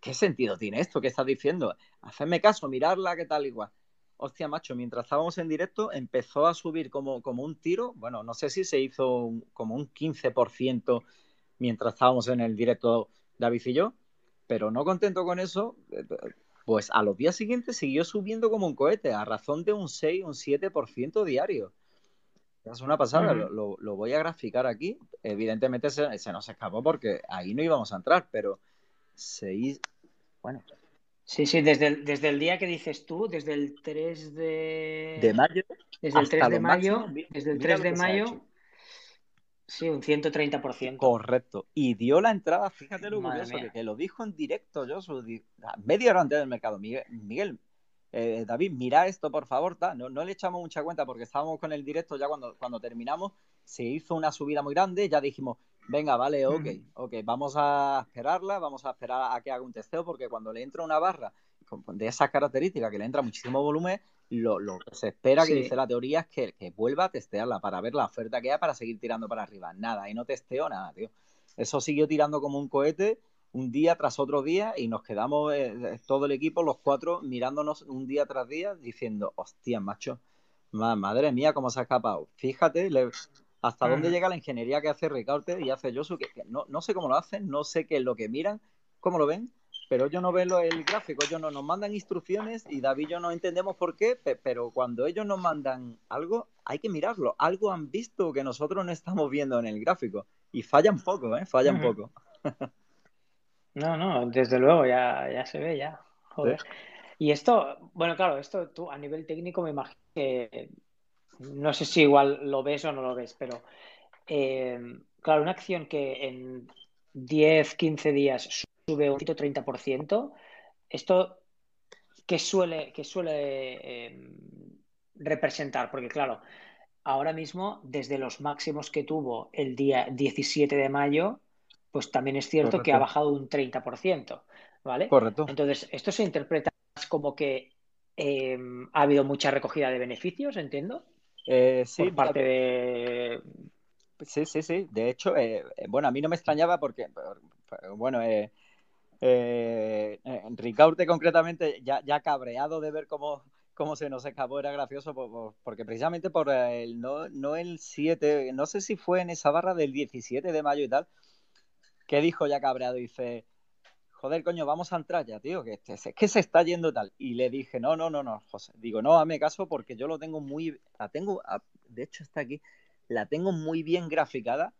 ¿Qué sentido tiene esto que estás diciendo? Hacedme caso, mirarla, qué tal, igual. Hostia, macho, mientras estábamos en directo empezó a subir como, como un tiro. Bueno, no sé si se hizo como un 15% mientras estábamos en el directo David y yo pero no contento con eso, eh, pues a los días siguientes siguió subiendo como un cohete, a razón de un 6, un 7% diario. Es una pasada, lo, voy a graficar aquí. Evidentemente se, nos escapó porque ahí no íbamos a entrar, pero se Bueno. Sí, sí, desde el, desde el día que dices tú, desde el 3 de... De mayo. Desde el 3 de mayo, desde el 3 de mayo Sí, un 130%. Correcto. Y dio la entrada, fíjate lo curioso, que, lo dijo en directo yo, media hora antes del mercado. Miguel, eh, David, mira esto, por favor. No, no le echamos mucha cuenta porque estábamos con el directo ya cuando, cuando terminamos. Se hizo una subida muy grande, ya dijimos, venga, vale, ok, ok, vamos a esperarla, vamos a esperar a que haga un testeo porque cuando le entra una barra de esas características que le entra muchísimo volumen, lo, que se espera, que dice la teoría, es que, que, vuelva a testearla para ver la oferta que hay para seguir tirando para arriba. Nada, y no testeo nada, tío. Eso siguió tirando como un cohete un día tras otro día y nos quedamos eh, todo el equipo, los cuatro, mirándonos un día tras día diciendo, hostia, macho, madre mía, cómo se ha escapado. Fíjate hasta dónde llega la ingeniería que hace Ricardo y hace Josu, que, no, no sé cómo lo hacen, no sé qué es lo que miran, cómo lo ven, pero ellos no ven el gráfico, ellos no nos mandan instrucciones y David y yo no entendemos por qué, pero cuando ellos nos mandan algo, hay que mirarlo. Algo han visto que nosotros no estamos viendo en el gráfico y fallan poco, ¿eh? Fallan poco. no, no, desde luego, ya, ya se ve, ya. Joder. Y esto, bueno, claro, esto tú a nivel técnico me imagino que no sé si igual lo ves o no lo ves, pero eh, claro, una acción que en 10, 15 días sube un 30%. Esto, ¿qué suele, que suele em, representar? Porque claro, ahora mismo, desde los máximos que tuvo el día 17 de mayo, pues también es cierto que ha bajado un 30%, ¿vale? Correcto. Entonces, esto se interpreta como que em, ha habido mucha recogida de beneficios, entiendo. Eh, sí, por parte de... Sí, sí, sí. De hecho, eh, eh, bueno, a mí no me extrañaba porque, bueno, eh, eh, Ricaurte concretamente, ya, ya cabreado de ver cómo, cómo se nos escapó, era gracioso porque precisamente por el, no, no el 7, no sé si fue en esa barra del 17 de mayo y tal, que dijo ya cabreado, dice, joder, coño, vamos a entrar ya, tío, que es que se está yendo tal. Y le dije, no, no, no, no, José. Digo, no, hazme caso porque yo lo tengo muy, la tengo, de hecho está aquí, la tengo muy bien graficada.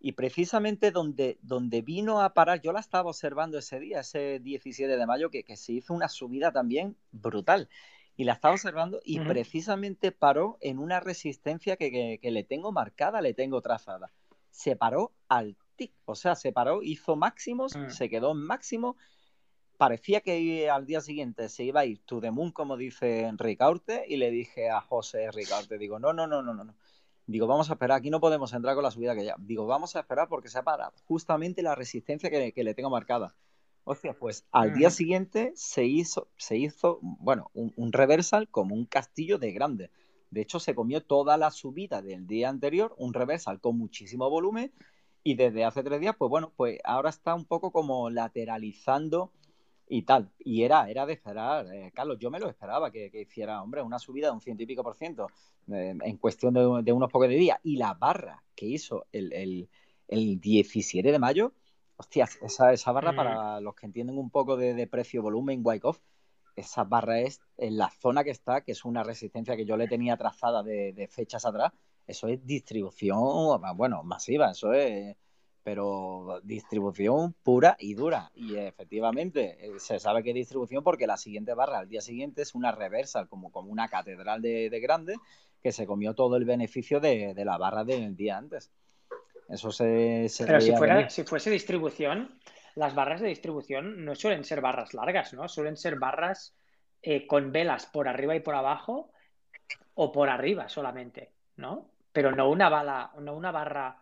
Y precisamente donde, donde vino a parar, yo la estaba observando ese día, ese 17 de mayo, que, que se hizo una subida también brutal. Y la estaba observando y precisamente paró en una resistencia que, que le tengo marcada, le tengo trazada. Se paró al o sea, se paró, hizo máximos, mm. se quedó en máximo. Parecía que al día siguiente se iba a ir to the moon, como dice Ricaurte, y le dije a José Ricaurte, digo, no, no, no, no, no. Digo, vamos a esperar, aquí no podemos entrar con la subida que ya. Digo, vamos a esperar porque se ha parado justamente la resistencia que, le tengo marcada. Hostia, pues al día siguiente se hizo, se hizo bueno, un, un, reversal como un castillo de grande. De hecho, se comió toda la subida del día anterior, un reversal con muchísimo volumen, y desde hace tres días, pues bueno, pues ahora está un poco como lateralizando y tal. Y era, era de esperar, eh, Carlos, yo me lo esperaba que, hiciera, hombre, una subida de un ciento y pico por ciento eh, en cuestión de, unos pocos de días. Y la barra que hizo el, el, el 17 de mayo, hostias, esa, esa barra para los que entienden un poco de, precio-volumen, Wyckoff, esa barra es en la zona que está, que es una resistencia que yo le tenía trazada de, de fechas atrás, eso es distribución, bueno, masiva, eso es, pero distribución pura y dura. Y efectivamente, eh, se sabe que es distribución porque la siguiente barra al día siguiente es una reversa, como, como una catedral de, grande, que se comió todo el beneficio de, la barra del día antes. Eso se... pero si, fuera, si fuese distribución, las barras de distribución no suelen ser barras largas, ¿no? Suelen ser barras eh, con velas por arriba y por abajo o por arriba solamente, ¿no? pero no una bala, no una barra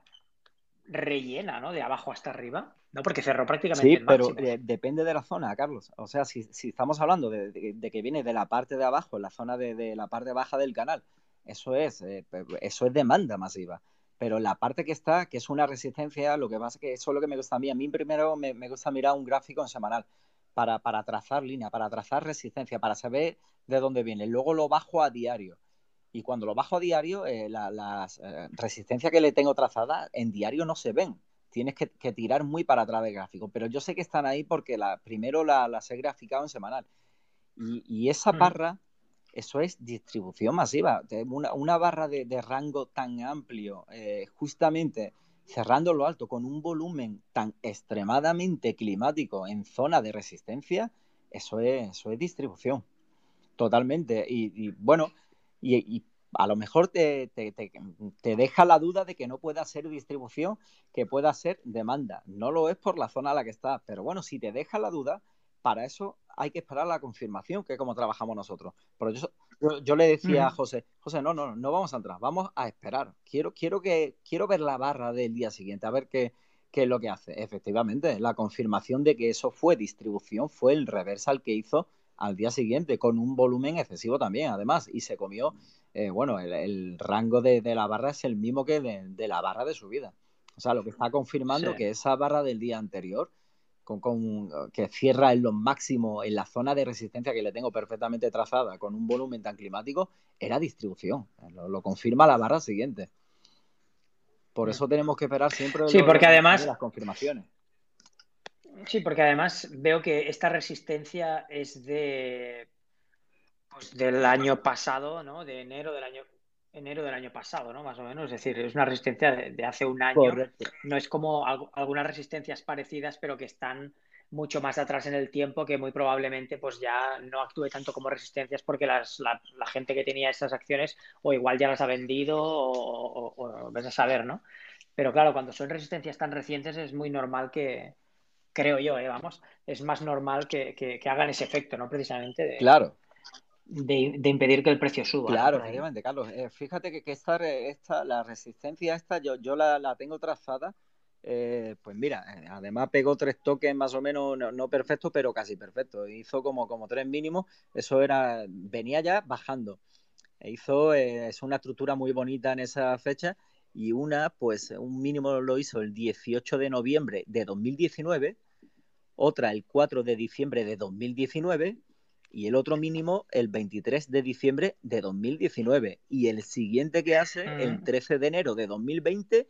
rellena, ¿no? De abajo hasta arriba. No, porque cerró prácticamente. Sí, pero depende de la zona, Carlos. O sea, si, estamos hablando de, que viene de la parte de abajo, la zona de, la parte baja del canal, eso es, eh, eso es demanda masiva. Pero la parte que está, que es una resistencia, lo que pasa es que eso es lo que me gusta a mí. A mí primero me, gusta mirar un gráfico en semanal para, para trazar línea, para trazar resistencia, para saber de dónde viene. Luego lo bajo a diario y cuando lo bajo a diario, eh, las eh, resistencias que le tengo trazada en diario no se ven. Tienes que, tirar muy para atrás del gráfico. Pero yo sé que están ahí porque la, primero las he graficado en semanal. Y, esa mm. barra, eso es distribución masiva. Una, barra de, rango tan amplio, eh, justamente cerrando lo alto con un volumen tan extremadamente climático en zona de resistencia, eso es, eso es distribución. Totalmente. y bueno, y, a lo mejor te, deja la duda de que no pueda ser distribución, que pueda ser demanda. No lo es por la zona a la que está, pero bueno, si te deja la duda, para eso hay que esperar la confirmación, que es como trabajamos nosotros. Pero yo, yo, le decía a José, José, no, no, no vamos a entrar, vamos a esperar. Quiero, quiero, que, quiero ver la barra del día siguiente, a ver qué, qué es lo que hace. Efectivamente, la confirmación de que eso fue distribución fue el reversal que hizo al día siguiente, con un volumen excesivo también, además, y se comió, eh, bueno, el, rango de, la barra es el mismo que de, la barra de subida. O sea, lo que está confirmando que esa barra del día anterior, con, que cierra en lo máximo en la zona de resistencia que le tengo perfectamente trazada, con un volumen tan climático, era distribución. Lo, confirma la barra siguiente. Por mm. eso tenemos que esperar siempre sí, porque además, las confirmaciones. Sí, porque además veo que esta resistencia es de pues, del año pasado, ¿no? De enero del año enero del año pasado, ¿no? Más o menos. Es decir, es una resistencia de, hace un año. No es como algunas resistencias parecidas, pero que están mucho más atrás en el tiempo, que muy probablemente pues ya no actúe tanto como resistencias porque la, gente que tenía esas acciones o igual ya las ha vendido o, o, ves a saber, ¿no? Pero claro, cuando son resistencias tan recientes es muy normal que, creo yo, ¿eh? vamos, es más normal que, hagan ese efecto, ¿no? Precisamente de, claro. De, impedir que el precio suba. Claro, efectivamente, Carlos. Eh, fíjate que, que esta, esta, la resistencia esta, yo, yo la, tengo trazada. Eh, pues mira, además pegó tres toques más o menos, no, perfectos, pero casi perfectos. Hizo como, como tres mínimos. Eso era, venía ya bajando. E hizo, es una estructura muy bonita en esa fecha. Y una, pues un mínimo lo hizo el 18 de noviembre de 2019 otra el 4 de diciembre de 2019 y el otro mínimo el 23 de diciembre de 2019 y el siguiente que hace el 13 mm. de enero de 2020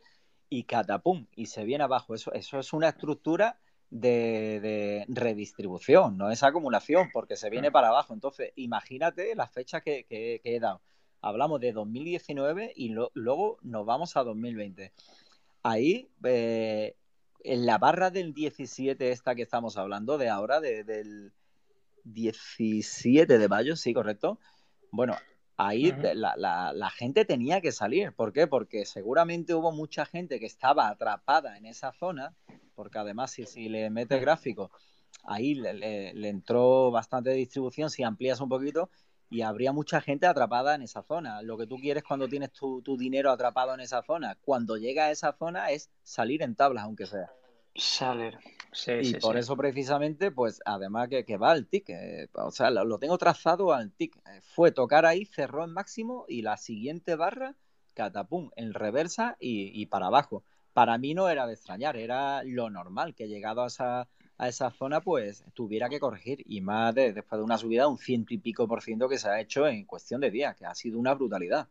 y catapum y se viene abajo. Eso, eso es una estructura de, redistribución, no es acumulación, porque se viene para abajo. Entonces, imagínate las fechas que, que, he dado. Hablamos de 2019 y luego nos vamos a 2020. Ahí, eh, en la barra del 17, esta que estamos hablando de ahora, del 17 de mayo, sí, correcto. Bueno, ahí la, gente tenía que salir. ¿Por qué? Porque seguramente hubo mucha gente que estaba atrapada en esa zona, porque además si, si le metes gráfico, ahí le, entró bastante distribución, si amplías un poquito, y habría mucha gente atrapada en esa zona. Lo que tú quieres cuando tienes tu, tu dinero atrapado en esa zona, cuando llega a esa zona es salir en tablas, aunque sea. Salir. Sí, y por eso precisamente, pues además que, que va al TIC, eh, o sea, lo, tengo trazado al TIC. Eh, fue tocar ahí, cerró en máximo y la siguiente barra, catapum, en reversa y, para abajo. Para mí no era de extrañar, era lo normal que llegado a esa, a esa zona, pues tuviera que corregir. Y más después de una subida de un ciento y pico por ciento que se ha hecho en cuestión de días, que ha sido una brutalidad.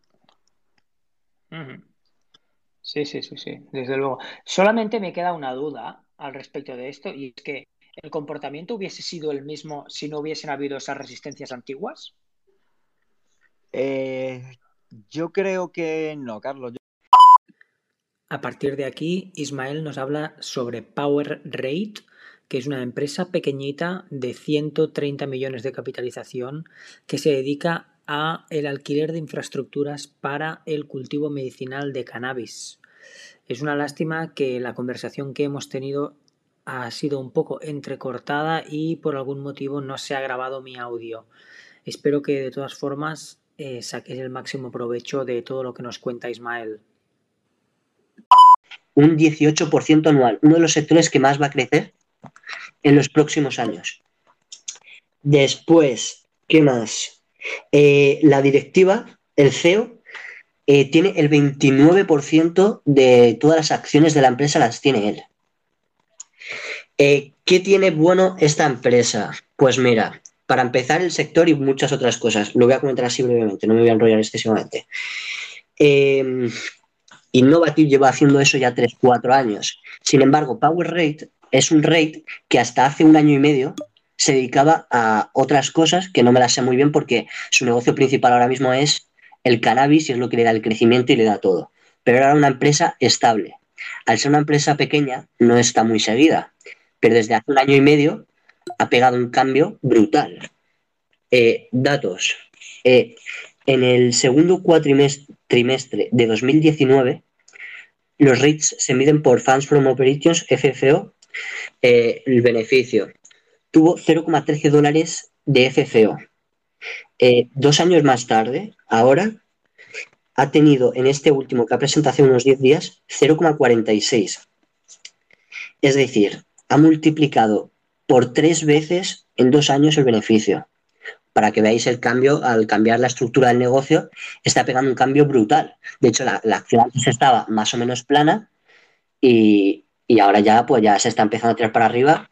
Sí, sí, sí, sí, desde luego. Solamente me queda una duda al respecto de esto y es que el comportamiento hubiese sido el mismo si no hubiesen habido esas resistencias antiguas. Eh, yo creo que no, Carlos. A partir de aquí, Ismael nos habla sobre Power Rate, que es una empresa pequeñita de 130 millones de capitalización que se dedica a el alquiler de infraestructuras para el cultivo medicinal de cannabis. Es una lástima que la conversación que hemos tenido ha sido un poco entrecortada y por algún motivo no se ha grabado mi audio. Espero que de todas formas eh, saquéis el máximo provecho de todo lo que nos cuenta Ismael. Un 18% anual, uno de los sectores que más va a crecer en los próximos años. Después, ¿qué más? Eh, la directiva, el CEO, eh, tiene el 29% de todas las acciones de la empresa, las tiene él. Eh, ¿Qué tiene bueno esta empresa? Pues mira, para empezar el sector y muchas otras cosas. Lo voy a comentar así brevemente, no me voy a enrollar excesivamente. Eh, Innovative lleva haciendo eso ya 3-4 años. Sin embargo, Power Rate es un rate que hasta hace un año y medio se dedicaba a otras cosas que no me las sé muy bien porque su negocio principal ahora mismo es el cannabis y es lo que le da el crecimiento y le da todo. Pero era una empresa estable. Al ser una empresa pequeña, no está muy seguida, pero desde hace un año y medio ha pegado un cambio brutal. Eh, datos. Eh, en el segundo cuatrimestre de 2019, los rates se miden por Funds from Operations, FFO, eh, el beneficio tuvo 0,13 dólares de FCO. Eh, dos años más tarde, ahora, ha tenido en este último que ha presentado hace unos 10 días 0,46. Es decir, ha multiplicado por tres veces en dos años el beneficio. Para que veáis el cambio, al cambiar la estructura del negocio, está pegando un cambio brutal. De hecho, la, acción antes estaba más o menos plana y, y, ahora ya, pues ya se está empezando a tirar para arriba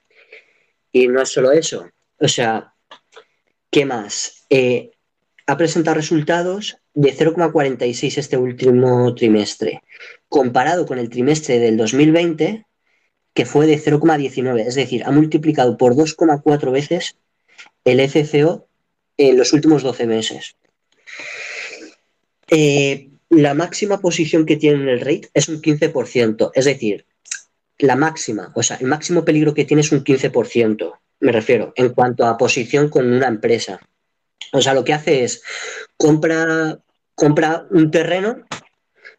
y no es solo eso. O sea, ¿qué más? Eh, ha presentado resultados de 0,46 este último trimestre, comparado con el trimestre del 2020, que fue de 0,19. Es decir, ha multiplicado por 2,4 veces el FCO en los últimos 12 meses. Eh, la máxima posición que tiene en el rate es un 15%, es decir, la máxima, o sea, el máximo peligro que tiene es un 15%, me refiero, en cuanto a posición con una empresa. O sea, lo que hace es compra, compra un terreno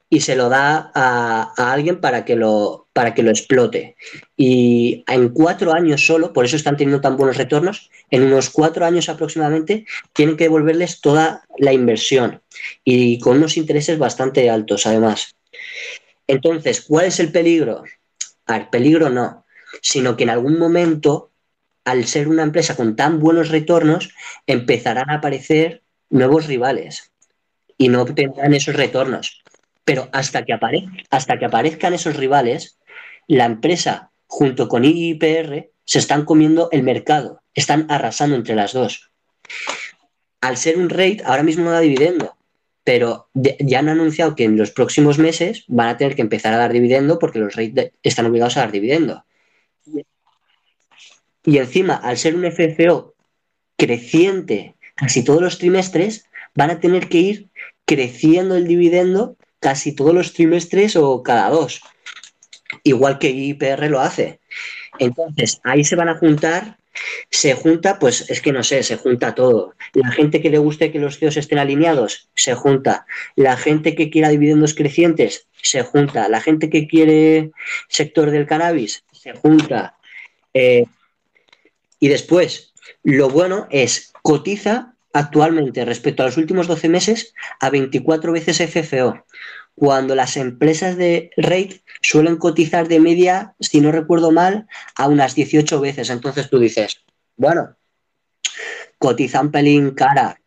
y se lo da a, alguien para que, lo, para que lo explote. Y en cuatro años solo, por eso están teniendo tan buenos retornos, en unos cuatro años aproximadamente tienen que devolverles toda la inversión y con unos intereses bastante altos además. Entonces, ¿cuál es el peligro? A ver, peligro no, sino que en algún momento, al ser una empresa con tan buenos retornos, empezarán a aparecer nuevos rivales y no obtendrán esos retornos. Pero hasta que, hasta que aparezcan esos rivales, la empresa junto con IPR se están comiendo el mercado, están arrasando entre las dos. Al ser un rate, ahora mismo no da dividendo, pero ya han anunciado que en los próximos meses van a tener que empezar a dar dividendo porque los REIT están obligados a dar dividendo. Y encima, al ser un FFO creciente casi todos los trimestres, van a tener que ir creciendo el dividendo casi todos los trimestres o cada dos, igual que IPR lo hace. Entonces, ahí se van a juntar, se junta, pues es que no sé, se junta todo. La gente que le guste que los CEOs estén alineados, se junta. La gente que quiera dividendos crecientes, se junta. La gente que quiere sector del cannabis, se junta. Eh, y después, lo bueno es cotiza actualmente respecto a los últimos 12 meses a 24 veces FFO, cuando las empresas de rate suelen cotizar de media, si no recuerdo mal, a unas 18 veces. Entonces tú dices, bueno, cotiza un pelín cara.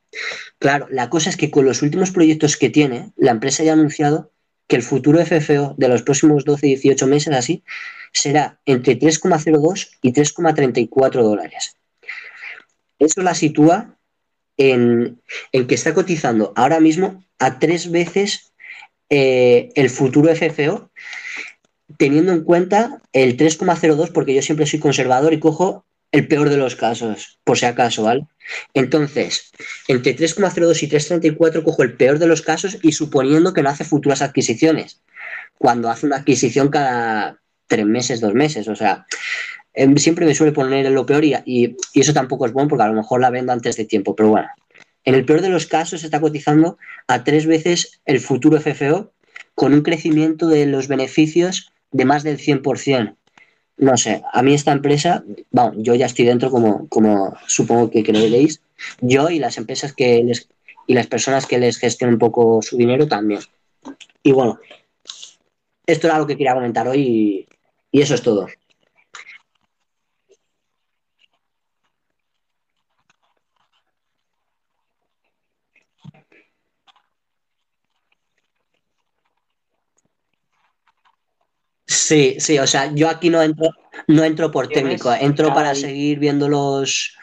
Claro, la cosa es que con los últimos proyectos que tiene, la empresa ya ha anunciado que el futuro FFO de los próximos 12-18 meses así será entre 3,02 y 3,34 dólares. Eso la sitúa en, que está cotizando ahora mismo a tres veces eh, el futuro FFO, teniendo en cuenta el 3,02, porque yo siempre soy conservador y cojo el peor de los casos, por si acaso, ¿vale? Entonces, entre 3,02 y 3,34 cojo el peor de los casos y suponiendo que no hace futuras adquisiciones, cuando hace una adquisición cada tres meses, dos meses, o sea, em, siempre me suele poner en lo peor y, y, eso tampoco es bueno porque a lo mejor la vendo antes de tiempo, pero bueno, en el peor de los casos se está cotizando a tres veces el futuro FFO con un crecimiento de los beneficios de más del 100% no sé, a mí esta empresa, bueno, yo ya estoy dentro como, como supongo que, veréis, yo y las empresas que les, y las personas que les gestionan un poco su dinero también. Y bueno, esto era lo que quería comentar hoy y eso es todo. Sí, sí, o sea, yo aquí no entro, no entro por técnico, entro para seguir viendo los,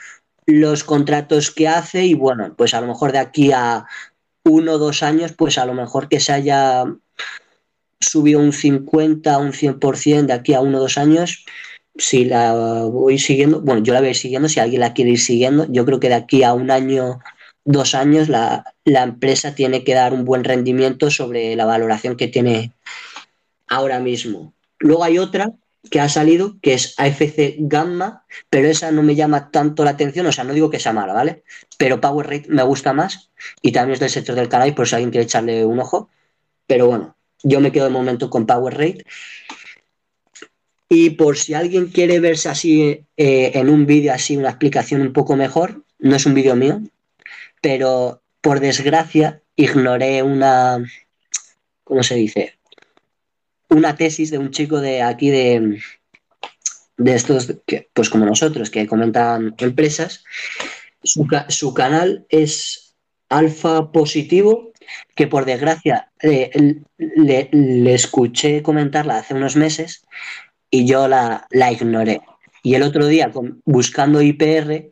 los contratos que hace y bueno, pues a lo mejor de aquí a uno o dos años, pues a lo mejor que se haya subido un 50, un 100% de aquí a uno o dos años, si la voy siguiendo, bueno, yo la voy siguiendo, si alguien la quiere ir siguiendo, yo creo que de aquí a un año, dos años, la, la empresa tiene que dar un buen rendimiento sobre la valoración que tiene ahora mismo. Luego hay otra que ha salido, que es AFC Gamma, pero esa no me llama tanto la atención, o sea, no digo que sea mala, ¿vale? Pero Power Rate me gusta más y también es del sector del canal, por si alguien quiere echarle un ojo. Pero bueno, yo me quedo de momento con Power Rate. Y por si alguien quiere verse así eh, en un vídeo, así una explicación un poco mejor, no es un vídeo mío, pero por desgracia ignoré una, ¿cómo se dice? Una tesis de un chico de aquí de, de estos, que, pues como nosotros, que comentan empresas. Su, canal es alfa positivo, que por desgracia eh, le, escuché comentarla hace unos meses y yo la, la ignoré. Y el otro día, buscando IPR,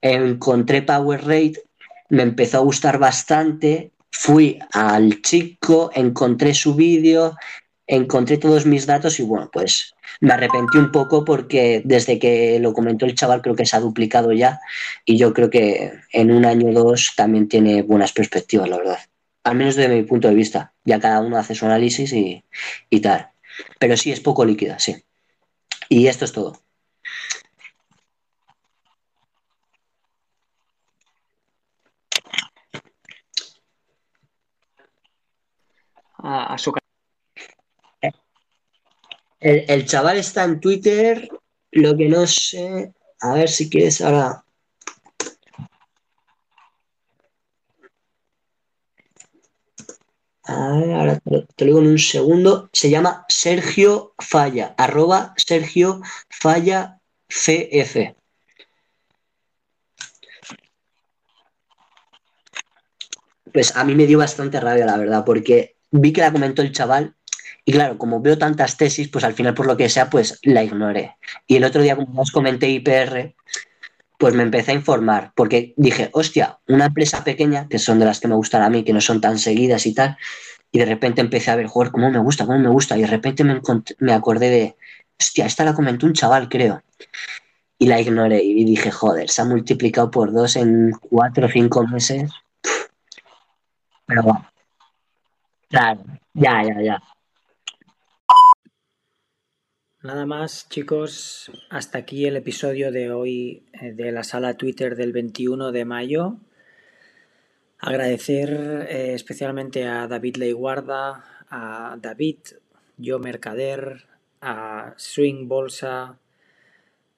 encontré Power Rate, me empezó a gustar bastante, fui al chico, encontré su vídeo, encontré todos mis datos y bueno, pues me arrepentí un poco porque desde que lo comentó el chaval creo que se ha duplicado ya y yo creo que en un año o dos también tiene buenas perspectivas, la verdad. Al menos desde mi punto de vista. Ya cada uno hace su análisis y, tal. Pero sí, es poco líquida, sí. Y esto es todo. A, a su el, chaval está en Twitter, lo que no sé, a ver si quieres ahora. A ver, ahora te, lo digo en un segundo. Se llama Sergio Falla, arroba Sergio Falla CF. Pues a mí me dio bastante rabia, la verdad, porque vi que la comentó el chaval y claro, como veo tantas tesis, pues al final por lo que sea, pues la ignoré. Y el otro día, como os comenté IPR, pues me empecé a informar, porque dije, hostia, una empresa pequeña, que son de las que me gustan a mí, que no son tan seguidas y tal, y de repente empecé a ver, joder, cómo me gusta, cómo me gusta, y de repente me, me acordé de, hostia, esta la comentó un chaval, creo. y la ignoré y dije, joder, se ha multiplicado por dos en cuatro o cinco meses. Pero bueno. Claro, ya, ya, ya. Nada más, chicos, hasta aquí el episodio de hoy eh, de la sala Twitter del 21 de mayo. Agradecer eh, especialmente a David Leiguarda, a David, yo Mercader, a Swing Bolsa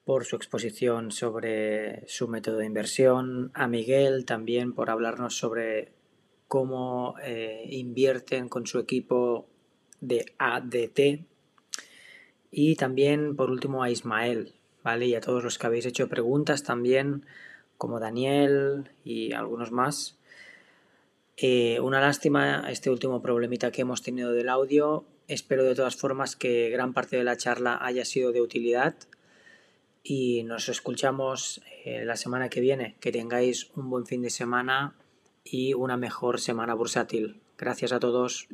por su exposición sobre su método de inversión, a Miguel también por hablarnos sobre cómo eh, invierten con su equipo de ADT y también por último a Ismael, ¿vale? Y a todos los que habéis hecho preguntas también, como Daniel y algunos más. Eh, una lástima este último problemita que hemos tenido del audio. Espero de todas formas que gran parte de la charla haya sido de utilidad y nos escuchamos eh, la semana que viene. Que tengáis un buen fin de semana y una mejor semana bursátil. Gracias a todos.